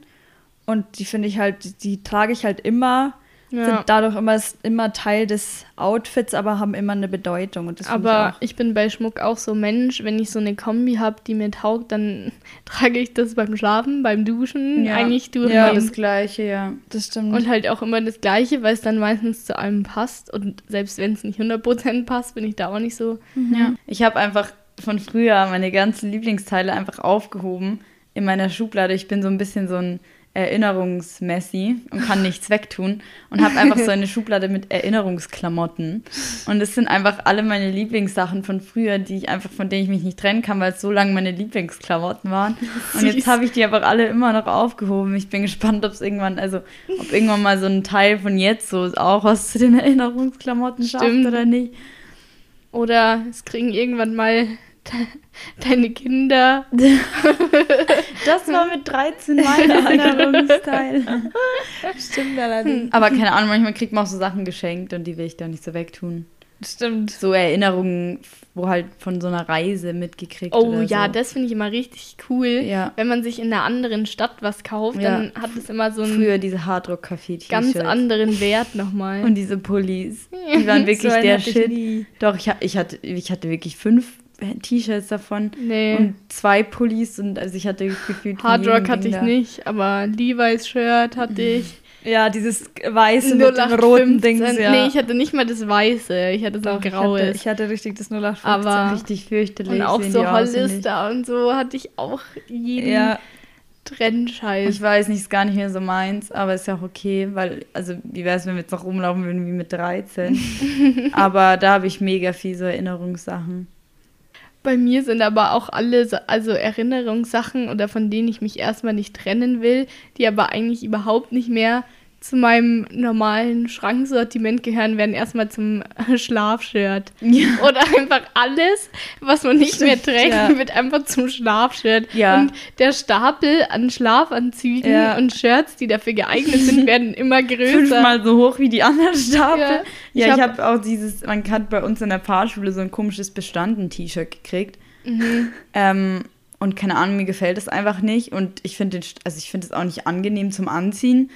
Und die finde ich halt, die trage ich halt immer, ja. sind dadurch immer, immer Teil des Outfits, aber haben immer eine Bedeutung. Und das aber ich, ich, bin bei Schmuck auch so Mensch, wenn ich so eine Kombi habe, die mir taugt, dann trage ich das beim Schlafen, beim Duschen, ja. eigentlich durch. Ja, das Gleiche, ja. Das stimmt. Und halt auch immer das Gleiche, weil es dann meistens zu allem passt. Und selbst wenn es nicht 100% passt, bin ich da auch nicht so. Mhm. Ja. Ich habe einfach von früher meine ganzen Lieblingsteile einfach aufgehoben in meiner Schublade. Ich bin so ein bisschen so ein Erinnerungsmessi und kann nichts wegtun und habe einfach so eine Schublade mit Erinnerungsklamotten und es sind einfach alle meine Lieblingssachen von früher, die ich einfach von denen ich mich nicht trennen kann, weil es so lange meine Lieblingsklamotten waren und jetzt habe ich die einfach alle immer noch aufgehoben. Ich bin gespannt, ob es irgendwann also ob irgendwann mal so ein Teil von jetzt so auch was zu den Erinnerungsklamotten Stimmt. schafft oder nicht. Oder es kriegen irgendwann mal deine Kinder. das war mit 13 mein Erinnerungsteil. Stimmt allerdings. Aber keine Ahnung, manchmal kriegt man auch so Sachen geschenkt und die will ich da nicht so wegtun. Stimmt. So Erinnerungen, wo halt von so einer Reise mitgekriegt Oh ja, so. das finde ich immer richtig cool. Ja. Wenn man sich in einer anderen Stadt was kauft, ja. dann hat es immer so einen Früher diese Hardrock Café ganz anderen Wert nochmal. Und diese Pullis, die waren wirklich so der Shit. Doch, ich, ich, hatte, ich hatte wirklich fünf T-Shirts davon nee. und zwei Pullis und also ich hatte gefühlt Hard Rock hatte ich da. nicht, aber Levi's Shirt hatte mhm. ich. Ja, dieses weiße mit dem roten Ding. Ja. Nee, ich hatte nicht mal das weiße, ich hatte so ein graues. Ich hatte, ich hatte richtig das 0815. Aber richtig fürchterlich. Und auch so Hollister und so hatte ich auch jeden ja. Trendscheiß. Ich weiß nicht, ist gar nicht mehr so meins, aber ist ja auch okay, weil, also wie wäre es, wenn wir jetzt noch rumlaufen würden wie mit 13. aber da habe ich mega viele Erinnerungssachen. Bei mir sind aber auch alle so, also Erinnerungssachen oder von denen ich mich erstmal nicht trennen will, die aber eigentlich überhaupt nicht mehr zu meinem normalen Schranksortiment gehören, werden erstmal zum Schlafshirt. Ja. Oder einfach alles, was man nicht mehr Stimmt, trägt, ja. wird einfach zum Schlafshirt. Ja. Und der Stapel an Schlafanzügen und Shirts, die dafür geeignet sind, werden immer größer. Fünfmal so hoch wie die anderen Stapel. Ja. Ich ich hab- habe auch dieses, man hat bei uns in der Fahrschule so ein komisches Bestanden-T-Shirt gekriegt. Mhm. Ähm, und keine Ahnung, mir gefällt es einfach nicht. Und ich finde also ich finde es auch nicht angenehm zum Anziehen.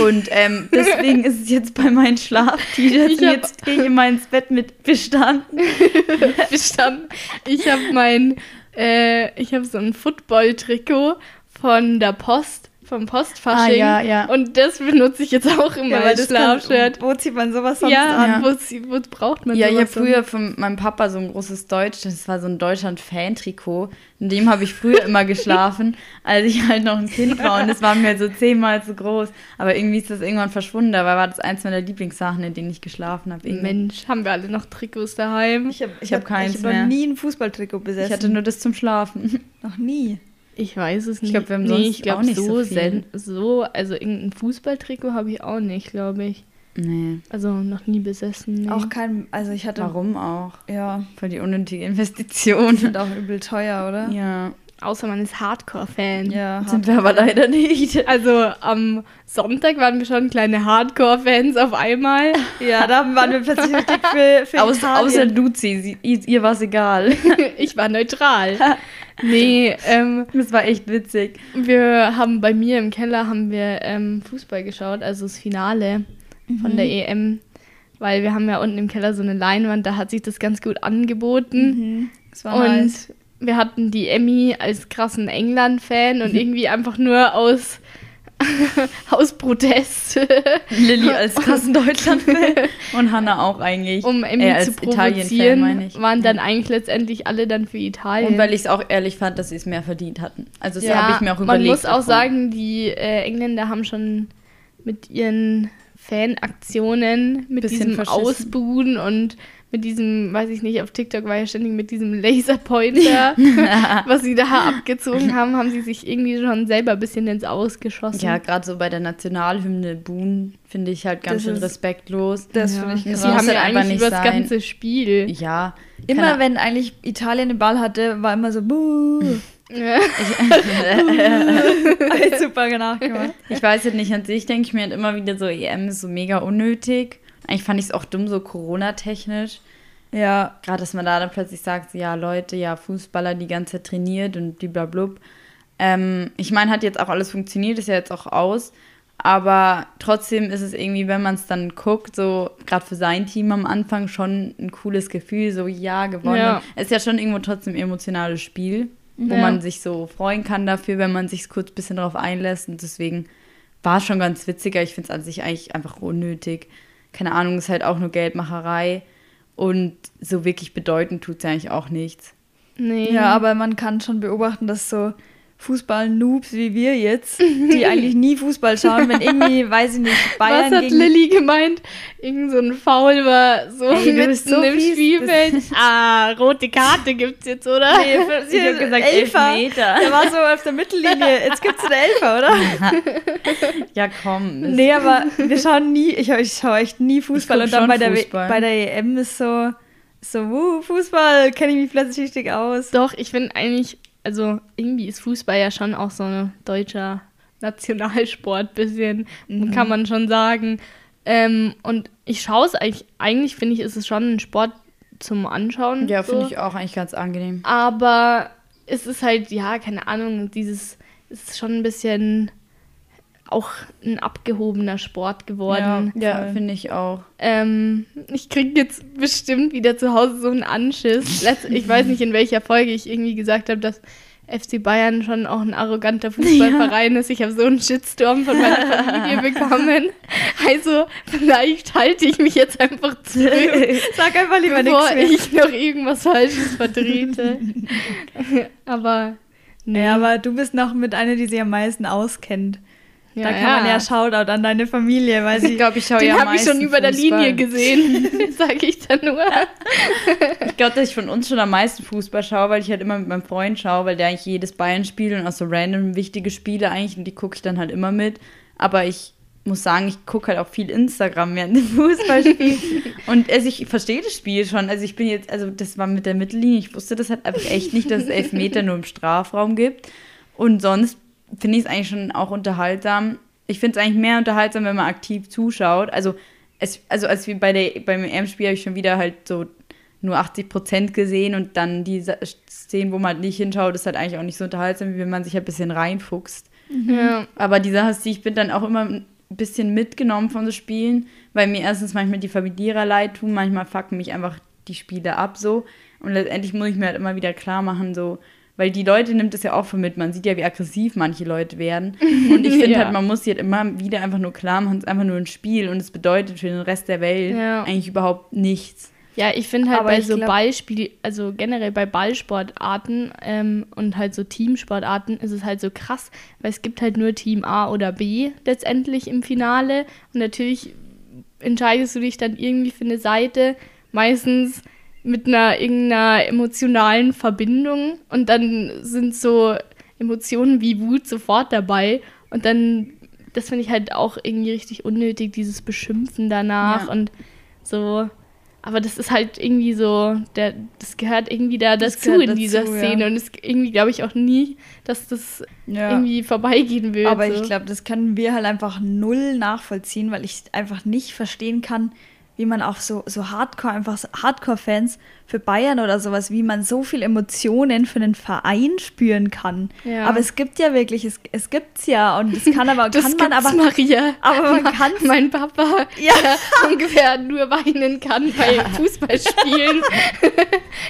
Und ähm, deswegen ist es jetzt bei meinen Schlaf-T-Shirts. Und jetzt gehe ich immer ins Bett mit bestanden. bestanden. Ich habe mein, äh, ich habe so ein Football-Trikot von der Post, vom Postfasching. Ah, ja, ja. Und das benutze ich jetzt auch immer Ja, weil als das Schlafshirt. wo zieht man sowas sonst Ja, an? Wo, sie- wo braucht man Ja, ich habe sowas früher von meinem Papa so ein großes Deutsch, das war so ein Deutschland-Fan-Trikot. In dem habe ich früher immer geschlafen, als ich halt noch ein Kind war. Und es war mir so zehnmal zu groß. Aber irgendwie ist das irgendwann verschwunden. Dabei war das eins meiner Lieblingssachen, in denen ich geschlafen habe. Mensch, haben wir alle noch Trikots daheim? Ich habe Ich hab keins ich hab mehr. noch nie ein Fußballtrikot besessen. Ich hatte nur das zum Schlafen. noch nie. Ich weiß es nicht. glaub, wir haben nee, sonst ich glaube auch nicht so, so viel. so, also irgendein Fußballtrikot habe ich auch nicht, glaube ich. Nee. Also noch nie besessen. Nee. Auch kein, also ich hatte. Warum auch? Ja, Voll die unnötige Investition. sind auch übel teuer, oder? Ja. Außer man ist Hardcore-Fan. Ja, Sind wir aber leider nicht. Also am Sonntag waren wir schon kleine Hardcore-Fans auf einmal. ja, da waren wir plötzlich richtig für, für Italien. außer Duzi, ihr, ihr war es egal. ich war neutral. Nee, ähm, Das war echt witzig. wir haben bei mir im Keller haben wir ähm, Fußball geschaut, also das Finale von der EM. Weil wir haben ja unten im Keller so eine Leinwand, da hat sich das ganz gut angeboten. Mhm. Das war Und nice. wir hatten die Emmy als krassen England-Fan und irgendwie einfach nur aus, aus Protest, Lilly als krassen Deutschland-Fan und Hannah auch eigentlich. um Emmy Äh, als zu provozieren, meine ich. waren dann eigentlich letztendlich alle dann für Italien. Und weil ich es auch ehrlich fand, dass sie es mehr verdient hatten. Also das ja, habe ich mir auch man überlegt. muss auch davon. sagen, die äh, Engländer haben schon mit ihren Fanaktionen, mit Bisschen diesem. Ausbuhen und mit diesem, weiß ich nicht, auf TikTok war ja ständig mit diesem Laserpointer, was sie da abgezogen haben, haben sie sich irgendwie schon selber ein bisschen ins Ausgeschossen. Ja, gerade so bei der Nationalhymne Boon finde ich halt ganz Das schön ist- respektlos. Das Ja. finde ich Sie krass. muss haben halt ja einfach eigentlich nicht über das sein. ganze Spiel. Ja. Immer wenn eigentlich Italien den Ball hatte, war immer so, buh. Ja. Ich super nachgemacht. Ich weiß jetzt nicht, an sich denke ich mir halt immer wieder so, EM ist so mega unnötig. Eigentlich fand ich es auch dumm, so Corona-technisch. Ja, Gerade, dass man da dann plötzlich sagt, ja, Leute, ja, Fußballer die ganze Zeit trainiert und blablabla. Ähm, ich meine, hat jetzt auch alles funktioniert, ist ja jetzt auch aus. Aber trotzdem ist es irgendwie, wenn man es dann guckt, so gerade für sein Team am Anfang schon ein cooles Gefühl, so ja, gewonnen. Ja. Es ist ja schon irgendwo trotzdem ein emotionales Spiel, wo Ja. man sich so freuen kann dafür, wenn man sich kurz ein bisschen darauf einlässt. Und deswegen war es schon ganz witziger. Ich finde es an sich eigentlich einfach unnötig. Keine Ahnung, ist halt auch nur Geldmacherei. Und so wirklich bedeutend tut es ja eigentlich auch nichts. Nee. ja, aber man kann schon beobachten, dass so Fußball-Noobs wie wir jetzt, die eigentlich nie Fußball schauen, wenn irgendwie, weiß ich nicht, Bayern Was hat gegen Lilly gemeint? Irgend so ein Foul war so Ey, mitten so im fies. Spielfeld. ah, rote Karte gibt's jetzt, oder? Nee, Ich hab gesagt, Elfer. Elfmeter. Der war so auf der Mittellinie. Jetzt gibt's einen Elfer, oder? Ja, komm. Nee, aber wir schauen nie, ich, ich schaue echt nie Fußball. Und dann bei der, Fußball. bei der EM ist so, so, uh, Fußball, kenne ich mich plötzlich richtig aus. Doch, ich finde eigentlich, also irgendwie ist Fußball ja schon auch so ein deutscher Nationalsport, bisschen, Mhm. kann man schon sagen. Ähm, und ich schaue es eigentlich, eigentlich finde ich, ist es schon ein Sport zum Anschauen. Ja, so. finde ich auch eigentlich ganz angenehm. Aber es ist halt, ja, keine Ahnung, dieses, es ist schon ein bisschen auch ein abgehobener Sport geworden. Ja, voll. finde ich auch. Ähm, ich kriege jetzt bestimmt wieder zu Hause so einen Anschiss. Ich weiß nicht, in welcher Folge ich irgendwie gesagt habe, dass FC Bayern schon auch ein arroganter Fußballverein ist. Ich habe so einen Shitstorm von meiner Familie bekommen. Also, vielleicht halte ich mich jetzt einfach zurück, Sag einfach lieber nichts mehr. ich noch irgendwas Falsches vertrete. Aber, nee. Ja, aber du bist noch mit einer, die sich am meisten auskennt. Ja, da kann man ja Shoutout an deine Familie, weil Ich sie. glaube, ich schaue Den ja habe ich schon über der Fußball. Linie gesehen, sage ich dann nur. Ich glaube, dass ich von uns schon am meisten Fußball schaue, weil ich halt immer mit meinem Freund schaue, weil der eigentlich jedes Bayern spielt und auch so random wichtige Spiele eigentlich und die gucke ich dann halt immer mit. Aber ich muss sagen, ich gucke halt auch viel Instagram während dem Fußballspiel. und also ich verstehe das Spiel schon. Also ich bin jetzt, also das war mit der Mittellinie, ich wusste das halt einfach echt nicht, dass es Elfmeter nur im Strafraum gibt. Und sonst finde ich es eigentlich schon auch unterhaltsam. Ich finde es eigentlich mehr unterhaltsam, wenn man aktiv zuschaut. Also, es, also als wie bei der, beim EM-Spiel habe ich schon wieder halt so nur 80 Prozent gesehen und dann die Szenen, wo man halt nicht hinschaut, ist halt eigentlich auch nicht so unterhaltsam, wie wenn man sich ein bisschen reinfuchst. Ja. Aber die Sache ist, ich bin dann auch immer ein bisschen mitgenommen von so Spielen, weil mir erstens manchmal die Verlierer leid tun, manchmal fucken mich einfach die Spiele ab so. Und letztendlich muss ich mir halt immer wieder klar machen, so, weil die Leute nimmt es ja auch von mit. Man sieht ja, wie aggressiv manche Leute werden. Und ich finde ja. halt, man muss sich halt immer wieder einfach nur klar machen, es ist einfach nur ein Spiel und es bedeutet für den Rest der Welt ja. eigentlich überhaupt nichts. Ja, ich finde halt Aber bei so Ballspiel, also generell bei Ballsportarten ähm, und halt so Teamsportarten ist es halt so krass, weil es gibt halt nur Team A oder B letztendlich im Finale und natürlich entscheidest du dich dann irgendwie für eine Seite. Meistens mit einer irgendeiner emotionalen Verbindung und dann sind so Emotionen wie Wut sofort dabei und dann, das finde ich halt auch irgendwie richtig unnötig, dieses Beschimpfen danach ja. und so. Aber das ist halt irgendwie so, der, das gehört irgendwie da dazu in dazu, dieser Szene. Ja. Und es irgendwie glaube ich auch nie, dass das ja. irgendwie vorbeigehen wird. Aber so. ich glaube, das können wir halt einfach null nachvollziehen, weil ich einfach nicht verstehen kann, wie man auch so, so Hardcore, einfach Hardcore-Fans für Bayern oder sowas, wie man so viel Emotionen für einen Verein spüren kann. Ja. Aber es gibt ja wirklich, es, es gibt's ja und es kann aber, das kann man aber. Maria. Aber man kann. Mein Papa, ja. der ungefähr nur weinen kann bei ja. Fußballspielen.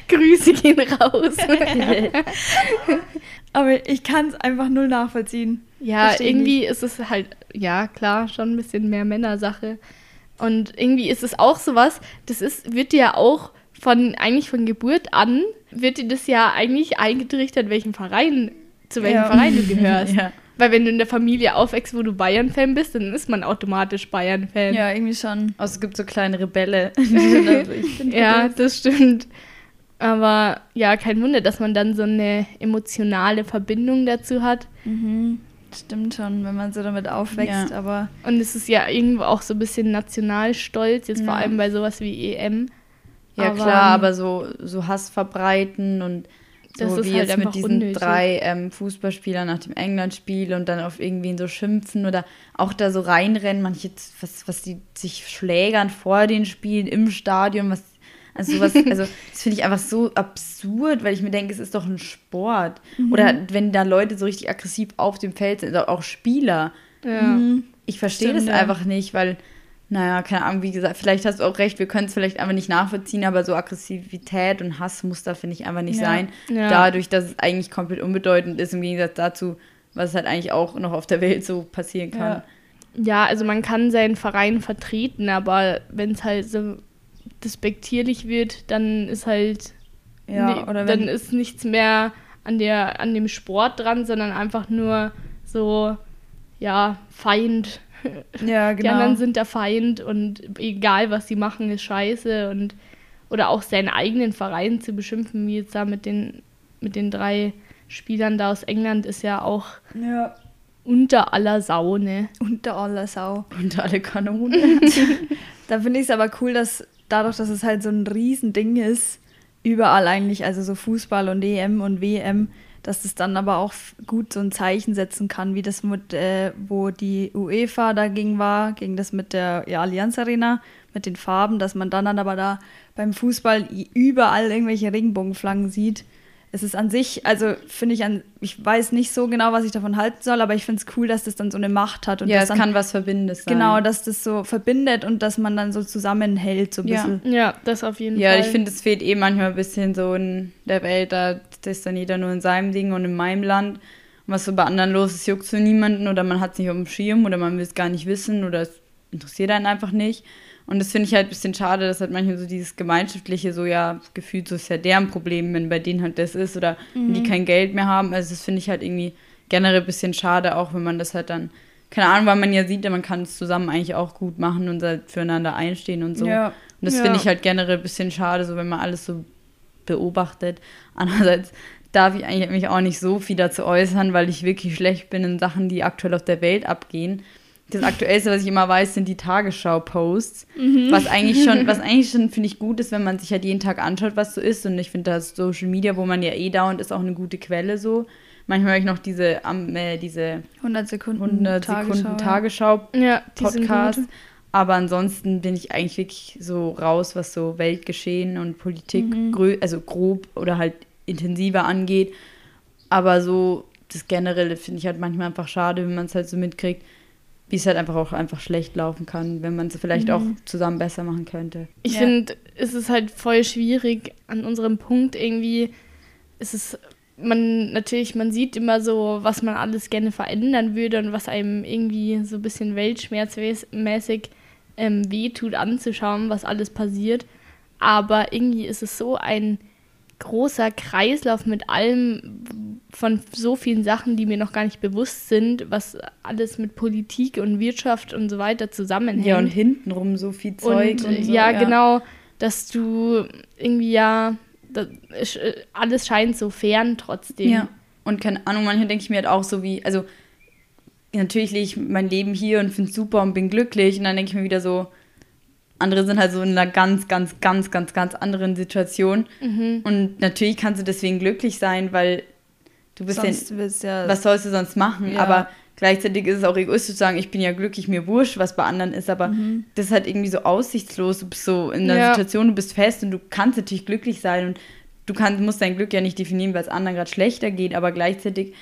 Grüße gehen raus. aber ich kann es einfach null nachvollziehen. Ja, irgendwie nicht. ist es halt, ja, klar, schon ein bisschen mehr Männersache. Und irgendwie ist es auch sowas, das ist, wird dir ja auch von, eigentlich von Geburt an, wird dir das ja eigentlich eingetrichtert, welchen Verein, zu welchem ja. Verein du gehörst. ja. Weil wenn du in der Familie aufwächst, wo du Bayern-Fan bist, dann ist man automatisch Bayern-Fan. Ja, irgendwie schon. Also es gibt so kleine Rebelle. ja, das. das stimmt. Aber ja, kein Wunder, dass man dann so eine emotionale Verbindung dazu hat. Mhm. Stimmt schon, wenn man so damit aufwächst, ja. aber. Und es ist ja irgendwo auch so ein bisschen Nationalstolz, jetzt ja. vor allem bei sowas wie EM. Ja, aber, klar, aber so, so Hass verbreiten und so das wie halt jetzt mit diesen unnötig. drei ähm, Fußballspielern nach dem England-Spiel und dann auf irgendwen so schimpfen oder auch da so reinrennen, manche, was, was die sich schlägern vor den Spielen im Stadion, was also sowas, also das finde ich einfach so absurd, weil ich mir denke, es ist doch ein Sport. Mhm. Oder wenn da Leute so richtig aggressiv auf dem Feld sind, auch Spieler. Ja. Mhm. Ich verstehe das ja. einfach nicht, weil, naja, keine Ahnung, wie gesagt, vielleicht hast du auch recht, wir können es vielleicht einfach nicht nachvollziehen, aber so Aggressivität und Hass muss da, finde ich, einfach nicht ja. sein. Dadurch, dass es eigentlich komplett unbedeutend ist, im Gegensatz dazu, was halt eigentlich auch noch auf der Welt so passieren kann. Ja, also man kann seinen Verein vertreten, aber wenn es halt so despektierlich wird, dann ist halt ja, oder dann ist nichts mehr an der an dem Sport dran, sondern einfach nur so ja Feind. Ja, genau. Die anderen sind der Feind und egal was sie machen ist scheiße und oder auch seinen eigenen Verein zu beschimpfen, wie jetzt da mit den mit den drei Spielern da aus England ist ja auch ja. unter aller Sau, ne? Unter aller Sau. Unter alle Kanonen. da finde ich es aber cool, dass dadurch, dass es halt so ein Riesending ist, überall eigentlich, also so Fußball und EM und WM, dass es dann aber auch gut so ein Zeichen setzen kann, wie das mit, äh, wo die UEFA dagegen war, gegen das mit der ja, Allianz Arena, mit den Farben, dass man dann, dann aber da beim Fußball überall irgendwelche Regenbogenflaggen sieht es ist an sich, also finde ich an, ich weiß nicht so genau, was ich davon halten soll, aber ich finde es cool, dass das dann so eine Macht hat. Und ja, es dann, kann was Verbindendes sein. Genau, dass das so verbindet und dass man dann so zusammenhält, so ein ja. bisschen. Ja, das auf jeden ja, Fall. Ja, ich finde, es fehlt eh manchmal ein bisschen so in der Welt, da ist dann jeder nur in seinem Ding und in meinem Land. Und was so bei anderen los ist, juckt so niemanden oder man hat es nicht auf dem Schirm oder man will es gar nicht wissen oder es interessiert einen einfach nicht. Und das finde ich halt ein bisschen schade, dass halt manchmal so dieses Gemeinschaftliche so ja gefühlt so ist ja deren Problem, wenn bei denen halt das ist oder mhm. wenn die kein Geld mehr haben. Also das finde ich halt irgendwie generell ein bisschen schade, auch wenn man das halt dann, keine Ahnung, weil man ja sieht, man kann es zusammen eigentlich auch gut machen und halt füreinander einstehen und so. Ja. Und das ja. finde ich halt generell ein bisschen schade, so wenn man alles so beobachtet. Andererseits darf ich eigentlich mich auch nicht so viel dazu äußern, weil ich wirklich schlecht bin in Sachen, die aktuell auf der Welt abgehen. Das Aktuellste, was ich immer weiß, sind die Tagesschau-Posts. Mhm. Was eigentlich schon, was eigentlich schon, finde ich, gut ist, wenn man sich halt jeden Tag anschaut, was so ist. Und ich finde, das Social Media, wo man ja eh dauernd ist, auch eine gute Quelle so. Manchmal höre ich noch diese, äh, diese 100 Sekunden, 100 Sekunden Tagesschau, ja, Podcast. Aber ansonsten bin ich eigentlich wirklich so raus, was so Weltgeschehen und Politik, mhm. also grob oder halt intensiver angeht. Aber so das Generelle finde ich halt manchmal einfach schade, wenn man es halt so mitkriegt, wie es halt einfach auch einfach schlecht laufen kann, wenn man es vielleicht mhm. auch zusammen besser machen könnte. Ich ja. finde, es ist halt voll schwierig an unserem Punkt irgendwie. Es ist man natürlich, man sieht immer so, was man alles gerne verändern würde und was einem irgendwie so ein bisschen weltschmerzmäßig ähm, wehtut anzuschauen, was alles passiert. Aber irgendwie ist es so ein großer Kreislauf mit allem von so vielen Sachen, die mir noch gar nicht bewusst sind, was alles mit Politik und Wirtschaft und so weiter zusammenhängt. Ja, und hintenrum so viel Zeug. Und, und so, ja, ja, genau, dass du irgendwie ja, das, alles scheint so fern trotzdem. Ja, und keine Ahnung, manchmal denke ich mir halt auch so wie, also natürlich lebe ich mein Leben hier und finde es super und bin glücklich und dann denke ich mir wieder so, andere sind halt so in einer ganz, ganz, ganz, ganz, ganz anderen Situation. Mhm. Und natürlich kannst du deswegen glücklich sein, weil du bist sonst ja, ja, was sollst du sonst machen? Ja. Aber gleichzeitig ist es auch egoistisch zu sagen, ich bin ja glücklich, mir wurscht, was bei anderen ist, aber mhm. das ist halt irgendwie so aussichtslos. Du bist so in einer ja. Situation, du bist fest und du kannst natürlich glücklich sein und du kannst, musst dein Glück ja nicht definieren, weil es anderen gerade schlechter geht, aber gleichzeitig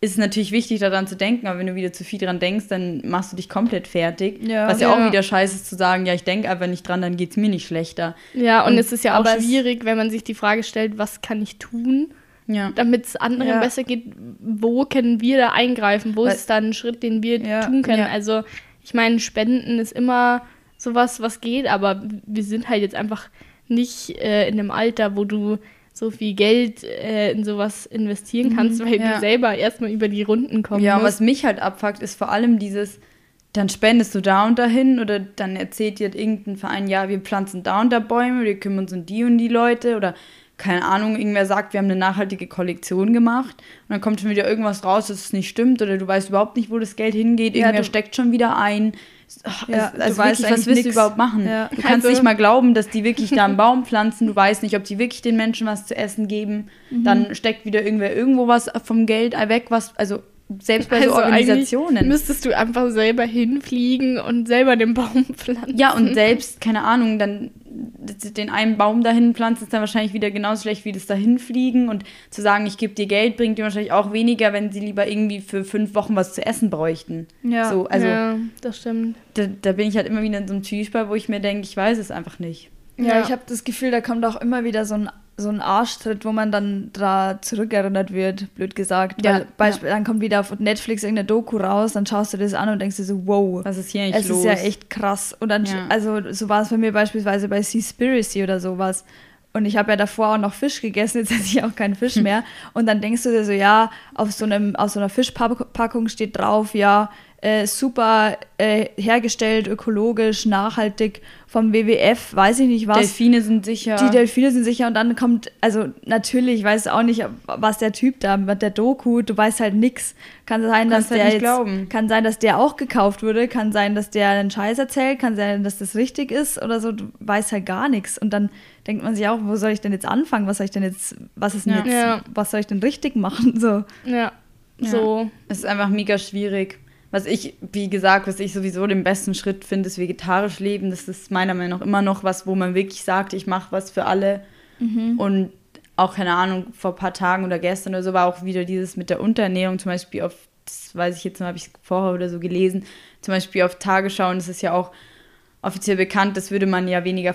ist es natürlich wichtig, daran zu denken, aber wenn du wieder zu viel dran denkst, dann machst du dich komplett fertig. Ja, Was ja, ja, auch wieder scheiße ist zu sagen, ja, ich denke einfach nicht dran, dann geht es mir nicht schlechter. Ja, und, und es ist ja auch schwierig, wenn man sich die Frage stellt, was kann ich tun, ja. damit es anderen ja. besser geht, wo können wir da eingreifen, wo Weil, ist da ein Schritt, den wir tun können. Also ich meine, Spenden ist immer sowas, was geht, aber wir sind halt jetzt einfach nicht äh, in einem Alter, wo du so viel Geld äh, in sowas investieren kannst, mhm, weil ja. du selber erstmal über die Runden kommst. Ja, und was mich halt abfuckt, ist vor allem dieses, dann spendest du da und dahin oder dann erzählt dir irgendein Verein, ja, wir pflanzen da und da Bäume, wir kümmern uns um die und die Leute oder keine Ahnung, irgendwer sagt, wir haben eine nachhaltige Kollektion gemacht und dann kommt schon wieder irgendwas raus, dass es nicht stimmt oder du weißt überhaupt nicht, wo das Geld hingeht, irgendwer ja, steckt schon wieder ein. Ja, also, also wirklich, was willst du überhaupt machen? Ja. Du kannst also, nicht mal glauben, dass die wirklich da einen Baum pflanzen. Du weißt nicht, ob die wirklich den Menschen was zu essen geben. Mhm. Dann steckt wieder irgendwer irgendwo was vom Geld weg, was, also selbst bei also so Organisationen. Müsstest du einfach selber hinfliegen und selber den Baum pflanzen. Ja, und selbst, keine Ahnung, dann den einen Baum dahin pflanzen, ist dann wahrscheinlich wieder genauso schlecht wie das dahin fliegen. Und zu sagen, ich gebe dir Geld, bringt dir wahrscheinlich auch weniger, wenn sie lieber irgendwie für fünf Wochen was zu essen bräuchten. Ja, so, also, ja das stimmt. Da, da bin ich halt immer wieder in so einem Zwiespalt, wo ich mir denke, ich weiß es einfach nicht. Ja, ja. ich habe das Gefühl, da kommt auch immer wieder so ein so ein Arschtritt, wo man dann da zurückerinnert wird, blöd gesagt. Ja, Weil ja. dann kommt wieder auf Netflix irgendeine Doku raus, dann schaust du das an und denkst dir so, wow. Was ist hier eigentlich es los? Es ist ja echt krass. Und dann, ja. also so war es bei mir beispielsweise bei Seaspiracy oder sowas. Und ich habe ja davor auch noch Fisch gegessen, jetzt esse ich auch keinen Fisch mehr. Und dann denkst du dir so, ja, auf so, einem, auf so einer Fischpackung steht drauf, ja, äh, super äh, hergestellt, ökologisch, nachhaltig vom WWF, weiß ich nicht was. Delfine sind sicher. Die Delfine sind sicher und dann kommt, also natürlich, ich weiß auch nicht, was der Typ da mit der Doku, du weißt halt nix. Kann sein, dass halt der jetzt, glauben. kann sein, dass der auch gekauft wurde, kann sein, dass der einen Scheiß erzählt, kann sein, dass das richtig ist oder so, du weißt halt gar nichts und dann denkt man sich auch, wo soll ich denn jetzt anfangen? Was soll ich denn jetzt, was ist denn ja. jetzt, ja. was soll ich denn richtig machen? So. Ja. So. Es ist einfach mega schwierig was ich, wie gesagt, was ich sowieso den besten Schritt finde, ist vegetarisch leben. Das ist meiner Meinung nach immer noch was, wo man wirklich sagt, ich mache was für alle. Mhm. Und auch, keine Ahnung, vor ein paar Tagen oder gestern oder so war auch wieder dieses mit der Unterernährung, zum Beispiel auf, das weiß ich jetzt mal, habe ich vorher oder so gelesen, zum Beispiel auf Tagesschau, und das ist ja auch offiziell bekannt, das würde man ja weniger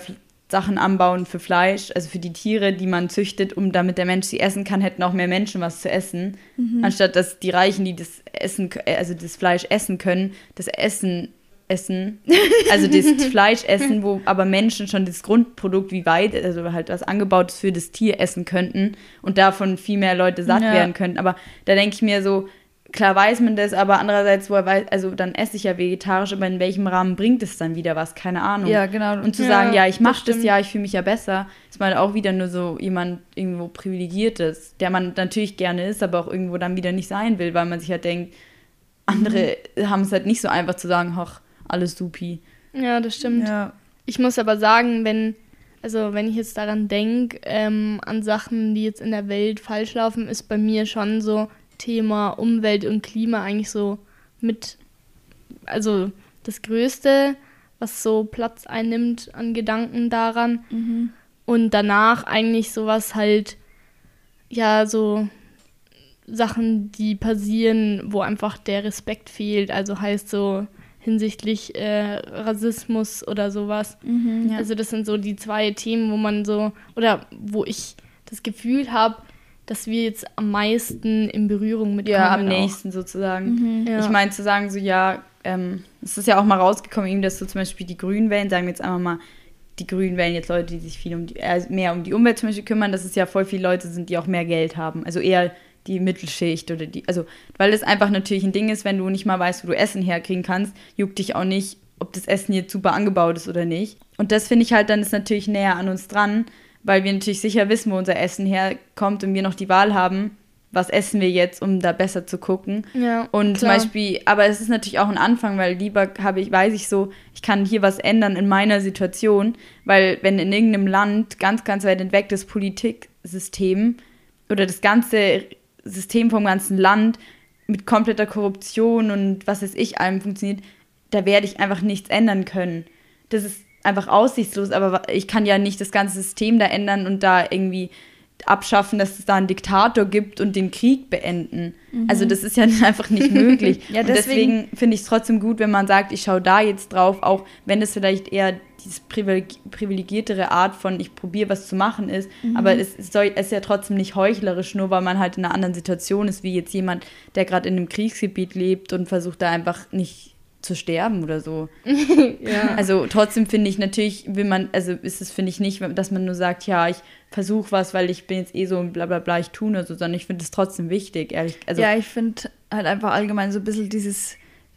Sachen anbauen für Fleisch, also für die Tiere, die man züchtet, um damit der Mensch sie essen kann, hätten auch mehr Menschen was zu essen. Mhm. Anstatt dass die Reichen, die das Essen, also das Fleisch essen können, das Essen essen, also das Fleisch essen, wo aber Menschen schon das Grundprodukt wie weit, also halt was angebaut ist für das Tier essen könnten und davon viel mehr Leute satt ja. werden könnten. Aber da denke ich mir so, klar weiß man das, aber andererseits, woher weiß, also dann esse ich ja vegetarisch, aber in welchem Rahmen bringt es dann wieder was? Keine Ahnung. Ja, genau. Und zu ja, sagen, ja, ich mache das, das ja, ich fühle mich ja besser, ist mal auch wieder nur so jemand irgendwo privilegiertes, der man natürlich gerne ist, aber auch irgendwo dann wieder nicht sein will, weil man sich halt denkt, andere mhm. haben es halt nicht so einfach zu sagen, ach, alles supi. Ja, das stimmt. Ja. Ich muss aber sagen, wenn, also wenn ich jetzt daran denke, ähm, an Sachen, die jetzt in der Welt falsch laufen, ist bei mir schon so Thema Umwelt und Klima eigentlich so mit, also das Größte, was so Platz einnimmt an Gedanken daran. Mhm. Und danach eigentlich sowas halt, ja, so Sachen, die passieren, wo einfach der Respekt fehlt. Also heißt so hinsichtlich äh, Rassismus oder sowas. Mhm, ja. Also das sind so die zwei Themen, wo man so, oder wo ich das Gefühl habe, dass wir jetzt am meisten in Berührung mit Ja, am nächsten sozusagen. Mhm, ja. Ich meine zu sagen, so ja, ähm, es ist ja auch mal rausgekommen, eben, dass so zum Beispiel die Grünen wählen, sagen wir jetzt einfach mal, die Grünen wählen jetzt Leute, die sich viel um die, äh, mehr um die Umwelt zum Beispiel kümmern, dass es ja voll viele Leute sind, die auch mehr Geld haben. Also eher die Mittelschicht oder die, also, weil es einfach natürlich ein Ding ist, wenn du nicht mal weißt, wo du Essen herkriegen kannst, juckt dich auch nicht, ob das Essen jetzt super angebaut ist oder nicht. Und das finde ich halt dann ist natürlich näher an uns dran, weil wir natürlich sicher wissen, wo unser Essen herkommt und wir noch die Wahl haben, was essen wir jetzt, um da besser zu gucken. Ja, und klar. zum Beispiel, aber es ist natürlich auch ein Anfang, weil lieber habe ich, weiß ich so, ich kann hier was ändern in meiner Situation, weil wenn in irgendeinem Land ganz, ganz weit entwecktes Politiksystem oder das ganze System vom ganzen Land mit kompletter Korruption und was weiß ich allem funktioniert, da werde ich einfach nichts ändern können. Das ist einfach aussichtslos, aber ich kann ja nicht das ganze System da ändern und da irgendwie abschaffen, dass es da einen Diktator gibt und den Krieg beenden. Mhm. Also das ist ja einfach nicht möglich. ja, deswegen, deswegen finde ich es trotzdem gut, wenn man sagt, ich schaue da jetzt drauf, auch wenn es vielleicht eher diese privilegiertere Art von ich probiere was zu machen ist, mhm. aber es, es, soll, es ist ja trotzdem nicht heuchlerisch, nur weil man halt in einer anderen Situation ist, wie jetzt jemand, der gerade in einem Kriegsgebiet lebt und versucht da einfach nicht zu sterben oder so. ja. Also trotzdem finde ich natürlich, will man, also ist es finde ich nicht, dass man nur sagt, ja, ich versuche was, weil ich bin jetzt eh so und bla bla bla, ich tue nur so, sondern ich finde es trotzdem wichtig, ehrlich. Also, ja, ich finde halt einfach allgemein so ein bisschen dieses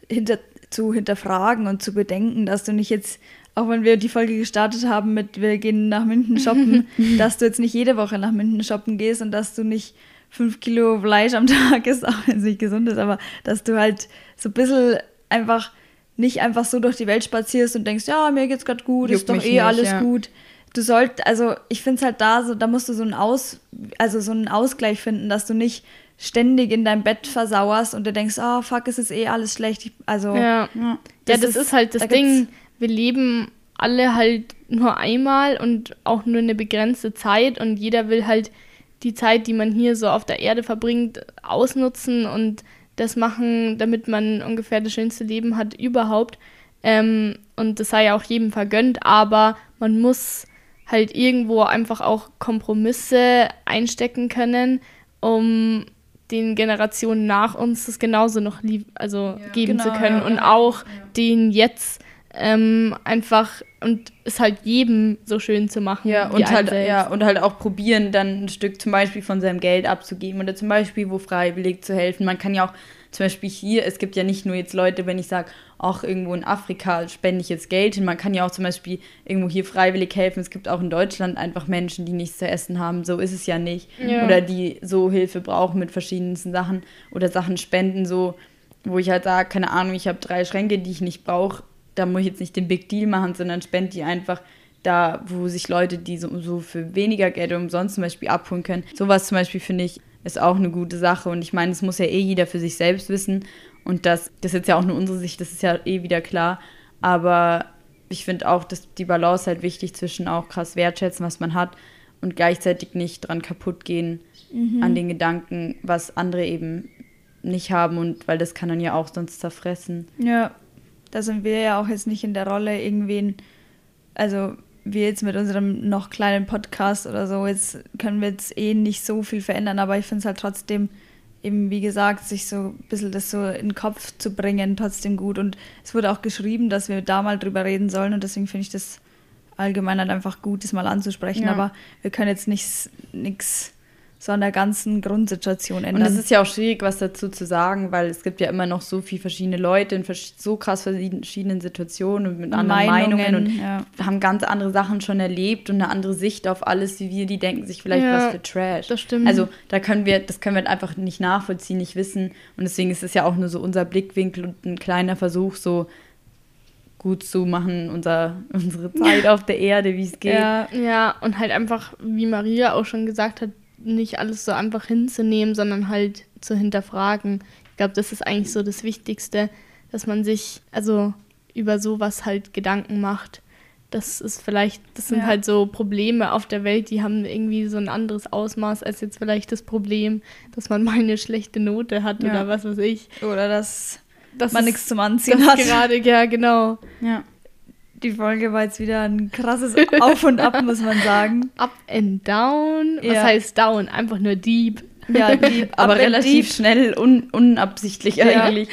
hinter, zu hinterfragen und zu bedenken, dass du nicht jetzt, auch wenn wir die Folge gestartet haben mit wir gehen nach München shoppen, dass du jetzt nicht jede Woche nach München shoppen gehst und dass du nicht fünf Kilo Fleisch am Tag isst, auch wenn es nicht gesund ist, aber dass du halt so ein bisschen einfach nicht einfach so durch die Welt spazierst und denkst, ja, mir geht's gerade gut, Juckt ist doch eh nicht, alles ja. gut. Du sollst, also ich finde es halt da so, da musst du so einen Aus, also so einen Ausgleich finden, dass du nicht ständig in deinem Bett versauerst und du denkst, oh fuck, es ist eh alles schlecht. Also ja, ja das, das ist, ist, halt das da Ding. Wir leben alle halt nur einmal und auch nur eine begrenzte Zeit und jeder will halt die Zeit, die man hier so auf der Erde verbringt, ausnutzen und das machen, damit man ungefähr das schönste Leben hat überhaupt. Ähm, und das sei ja auch jedem vergönnt, aber man muss halt irgendwo einfach auch Kompromisse einstecken können, um den Generationen nach uns das genauso noch lieb, also ja, geben genau, zu können ja, und ja, auch den jetzt ähm, einfach und es halt jedem so schön zu machen. Ja, und halt, ja, und halt auch probieren, dann ein Stück zum Beispiel von seinem Geld abzugeben oder zum Beispiel wo freiwillig zu helfen. Man kann ja auch zum Beispiel hier, es gibt ja nicht nur jetzt Leute, wenn ich sage, auch irgendwo in Afrika spende ich jetzt Geld hin. Man kann ja auch zum Beispiel irgendwo hier freiwillig helfen. Es gibt auch in Deutschland einfach Menschen, die nichts zu essen haben. So ist es ja nicht. Ja. Oder die so Hilfe brauchen mit verschiedensten Sachen oder Sachen spenden, so, wo ich halt sage, keine Ahnung, ich habe drei Schränke, die ich nicht brauche da muss ich jetzt nicht den Big Deal machen, sondern spende die einfach da, wo sich Leute, die so, so für weniger Geld umsonst zum Beispiel abholen können. Sowas zum Beispiel finde ich ist auch eine gute Sache. Und ich meine, das muss ja eh jeder für sich selbst wissen. Und das, das ist jetzt ja auch nur unsere Sicht, das ist ja eh wieder klar. Aber ich finde auch, dass die Balance halt wichtig zwischen auch krass wertschätzen, was man hat und gleichzeitig nicht dran kaputt gehen mhm. an den Gedanken, was andere eben nicht haben und weil das kann dann ja auch sonst zerfressen. Ja, da sind wir ja auch jetzt nicht in der Rolle, irgendwen, also wir jetzt mit unserem noch kleinen Podcast oder so, jetzt können wir jetzt eh nicht so viel verändern, aber ich finde es halt trotzdem eben, wie gesagt, sich so ein bisschen das so in den Kopf zu bringen, trotzdem gut. Und es wurde auch geschrieben, dass wir da mal drüber reden sollen und deswegen finde ich das allgemein halt einfach gut, das mal anzusprechen. Ja. Aber wir können jetzt nichts so an der ganzen Grundsituation ändern. Und es ist ja auch schwierig, was dazu zu sagen, weil es gibt ja immer noch so viele verschiedene Leute in so krass verschiedenen Situationen und mit anderen Meinungen, Meinungen und ja. haben ganz andere Sachen schon erlebt und eine andere Sicht auf alles wie wir. Die denken sich vielleicht ja, was für Trash. Das stimmt. Also da können wir, das können wir einfach nicht nachvollziehen, nicht wissen. Und deswegen ist es ja auch nur so unser Blickwinkel und ein kleiner Versuch, so gut zu machen, unser, unsere Zeit auf der Erde, wie es geht. Ja, ja, und halt einfach, wie Maria auch schon gesagt hat, nicht alles so einfach hinzunehmen, sondern halt zu hinterfragen. Ich glaube, das ist eigentlich so das Wichtigste, dass man sich also über sowas halt Gedanken macht. Das ist vielleicht, das sind ja. halt so Probleme auf der Welt, die haben irgendwie so ein anderes Ausmaß als jetzt vielleicht das Problem, dass man mal eine schlechte Note hat ja. oder was weiß ich. Oder dass, dass man nichts zum Anziehen hat. Gerade, ja, genau. Ja die Folge war jetzt wieder ein krasses Auf und Ab, muss man sagen. Up and down. Was ja. heißt down? Einfach nur deep. Ja, deep. aber relativ deep. schnell, un unabsichtlich ja. eigentlich.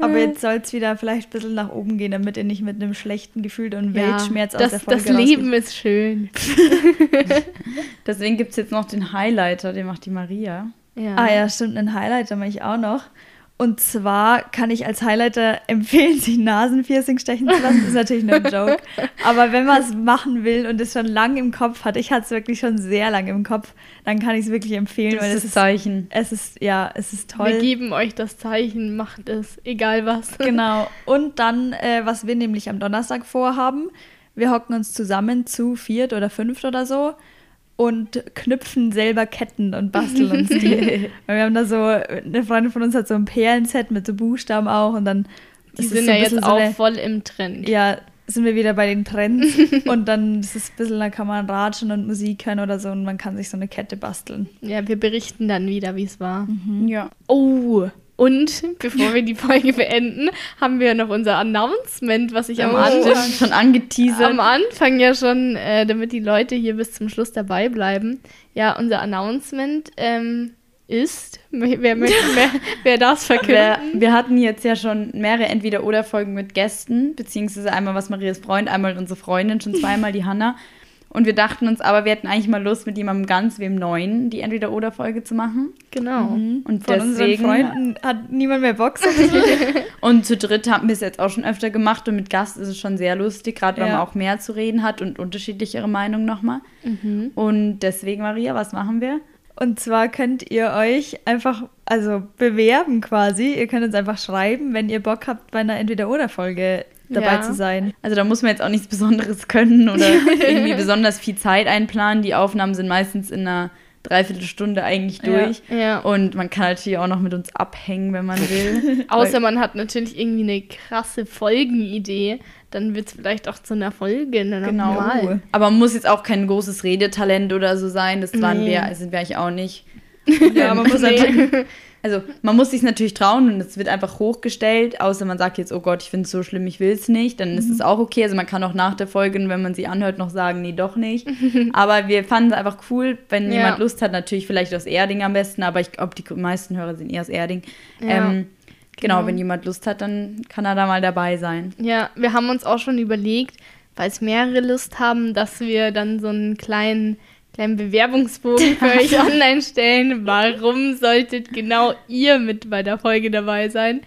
Aber jetzt soll es wieder vielleicht ein bisschen nach oben gehen, damit ihr nicht mit einem schlechten Gefühl und Weltschmerz ja, aus der Folge Das Leben ist schön. Deswegen gibt es jetzt noch den Highlighter, den macht die Maria. Ja. Ah ja, stimmt, einen Highlighter mache ich auch noch. Und zwar kann ich als Highlighter empfehlen, sich Nasenpiercing stechen zu lassen. Das ist natürlich nur ein Joke. Aber wenn man es machen will und es schon lange im Kopf hat, ich hatte es wirklich schon sehr lange im Kopf, dann kann ich es wirklich empfehlen. Das ist das Zeichen. Es ist, ja, es ist toll. Wir geben euch das Zeichen, macht es, egal was. Genau. Und dann, äh, was wir nämlich am Donnerstag vorhaben, wir hocken uns zusammen zu viert oder fünft oder so und knüpfen selber Ketten und basteln uns die. wir haben da so, eine Freundin von uns hat so ein Perlenset mit so Buchstaben auch und dann. Die sind so ja jetzt auch eine, voll im Trend. Ja, sind wir wieder bei den Trends und dann ist es ein bisschen, da kann man ratschen und Musik hören oder so und man kann sich so eine Kette basteln. Ja, wir berichten dann wieder, wie es war. Mhm. Ja. Oh, und bevor wir die Folge beenden, haben wir noch unser Announcement, was ich am oh, Anfang schon angeteasert. Am Anfang ja schon, äh, damit die Leute hier bis zum Schluss dabei bleiben. Ja, unser Announcement ähm, ist, wer möchte, wer, wer das verkünden? Wir, wir, hatten jetzt ja schon mehrere Entweder-Oder-Folgen mit Gästen, beziehungsweise einmal was Marias Freund, einmal unsere Freundin, schon zweimal die Hanna. Und wir dachten uns aber, wir hätten eigentlich mal Lust, mit jemandem ganz wem Neuen die Entweder-Oder-Folge zu machen. Genau. Mhm. Und Von deswegen, unseren Freunden hat niemand mehr Bock. und zu dritt haben wir es jetzt auch schon öfter gemacht und mit Gast ist es schon sehr lustig, gerade weil ja. man auch mehr zu reden hat und unterschiedlichere Meinungen nochmal. Mhm. Und deswegen, Maria, was machen wir? Und zwar könnt ihr euch einfach, also bewerben quasi. Ihr könnt uns einfach schreiben, wenn ihr Bock habt, bei einer Entweder-Oder-Folge dabei ja. zu sein. Also da muss man jetzt auch nichts Besonderes können oder irgendwie besonders viel Zeit einplanen. Die Aufnahmen sind meistens in einer Dreiviertelstunde eigentlich durch. Ja, ja. Und man kann natürlich auch noch mit uns abhängen, wenn man will. Außer man hat natürlich irgendwie eine krasse Folgenidee. Dann wird es vielleicht auch zu einer Folge. Einer genau. Normal. Aber man muss jetzt auch kein großes Redetalent oder so sein. Das waren nee. wir, sind wir eigentlich auch nicht. Ja, man muss nee. halt also man muss sich natürlich trauen und es wird einfach hochgestellt, außer man sagt jetzt, oh Gott, ich finde es so schlimm, ich will es nicht, dann ist es mhm. auch okay. Also man kann auch nach der Folge, wenn man sie anhört, noch sagen, nee, doch nicht. aber wir fanden es einfach cool, wenn ja. jemand Lust hat, natürlich vielleicht aus Erding am besten, aber ich glaube, die meisten Hörer sind eher aus Erding. Ja. Ähm, genau. genau, wenn jemand Lust hat, dann kann er da mal dabei sein. Ja, wir haben uns auch schon überlegt, falls mehrere Lust haben, dass wir dann so einen kleinen kleinen Bewerbungsbogen für euch online stellen. Warum solltet genau ihr mit bei der Folge dabei sein?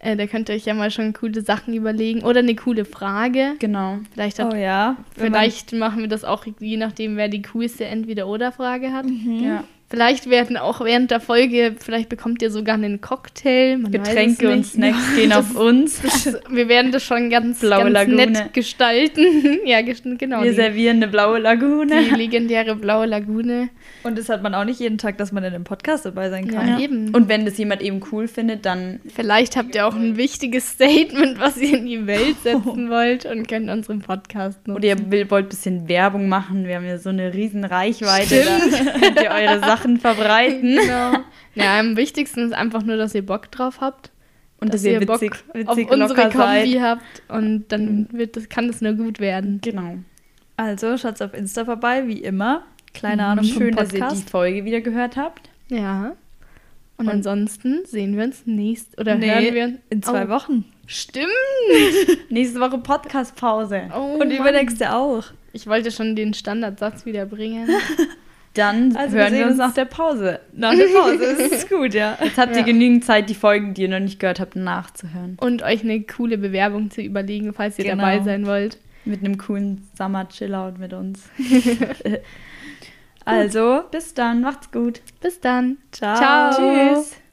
Äh, da könnt ihr euch ja mal schon coole Sachen überlegen oder eine coole Frage. Genau. Vielleicht, hat, oh, ja. vielleicht machen wir das auch je nachdem, wer die coolste Entweder-Oder-Frage hat. Mhm. Ja. Vielleicht werden auch während der Folge, vielleicht bekommt ihr sogar einen Cocktail. Getränke und Snacks gehen auf uns. Das, wir werden das schon ganz, blaue ganz nett gestalten. ja, genau. Wir die, servieren eine blaue Lagune. Die legendäre blaue Lagune. Und das hat man auch nicht jeden Tag, dass man in einem Podcast dabei sein kann. Ja, eben. Und wenn das jemand eben cool findet, dann. Vielleicht habt ihr auch ein wichtiges Statement, was ihr in die Welt setzen wollt und könnt unseren Podcast nutzen. Oder ihr wollt ein bisschen Werbung machen. Wir haben ja so eine riesen Reichweite. Stimmt. Da könnt ihr eure Sachen Sachen verbreiten. Genau. Ja, am wichtigsten ist einfach nur, dass ihr Bock drauf habt. Und dass, dass ihr witzig, Bock witzig, auf unsere Kombi seid. habt. Und dann mhm. wird das, kann das nur gut werden. Genau. Also schaut auf Insta vorbei, wie immer. Kleine mhm. Ahnung Schön, dass ihr die Folge wieder gehört habt. Ja. Und, und ansonsten sehen wir uns nächst oder nee, hören wir in zwei oh. Wochen. Stimmt. Nächste Woche Podcast-Pause. Oh, und übernächste auch. Ich wollte schon den Standardsatz wieder bringen. Dann Also hören wir wir uns nach der Pause. Nach der Pause, das ist gut, ja. Jetzt habt ihr Ja. genügend Zeit, die Folgen, die ihr noch nicht gehört habt, nachzuhören. Und euch eine coole Bewerbung zu überlegen, falls ihr Genau. dabei sein wollt. Mit einem coolen Summer-Chill-Out mit uns. Also, Bis dann, macht's gut. Bis dann. ciao. Ciao. Tschüss.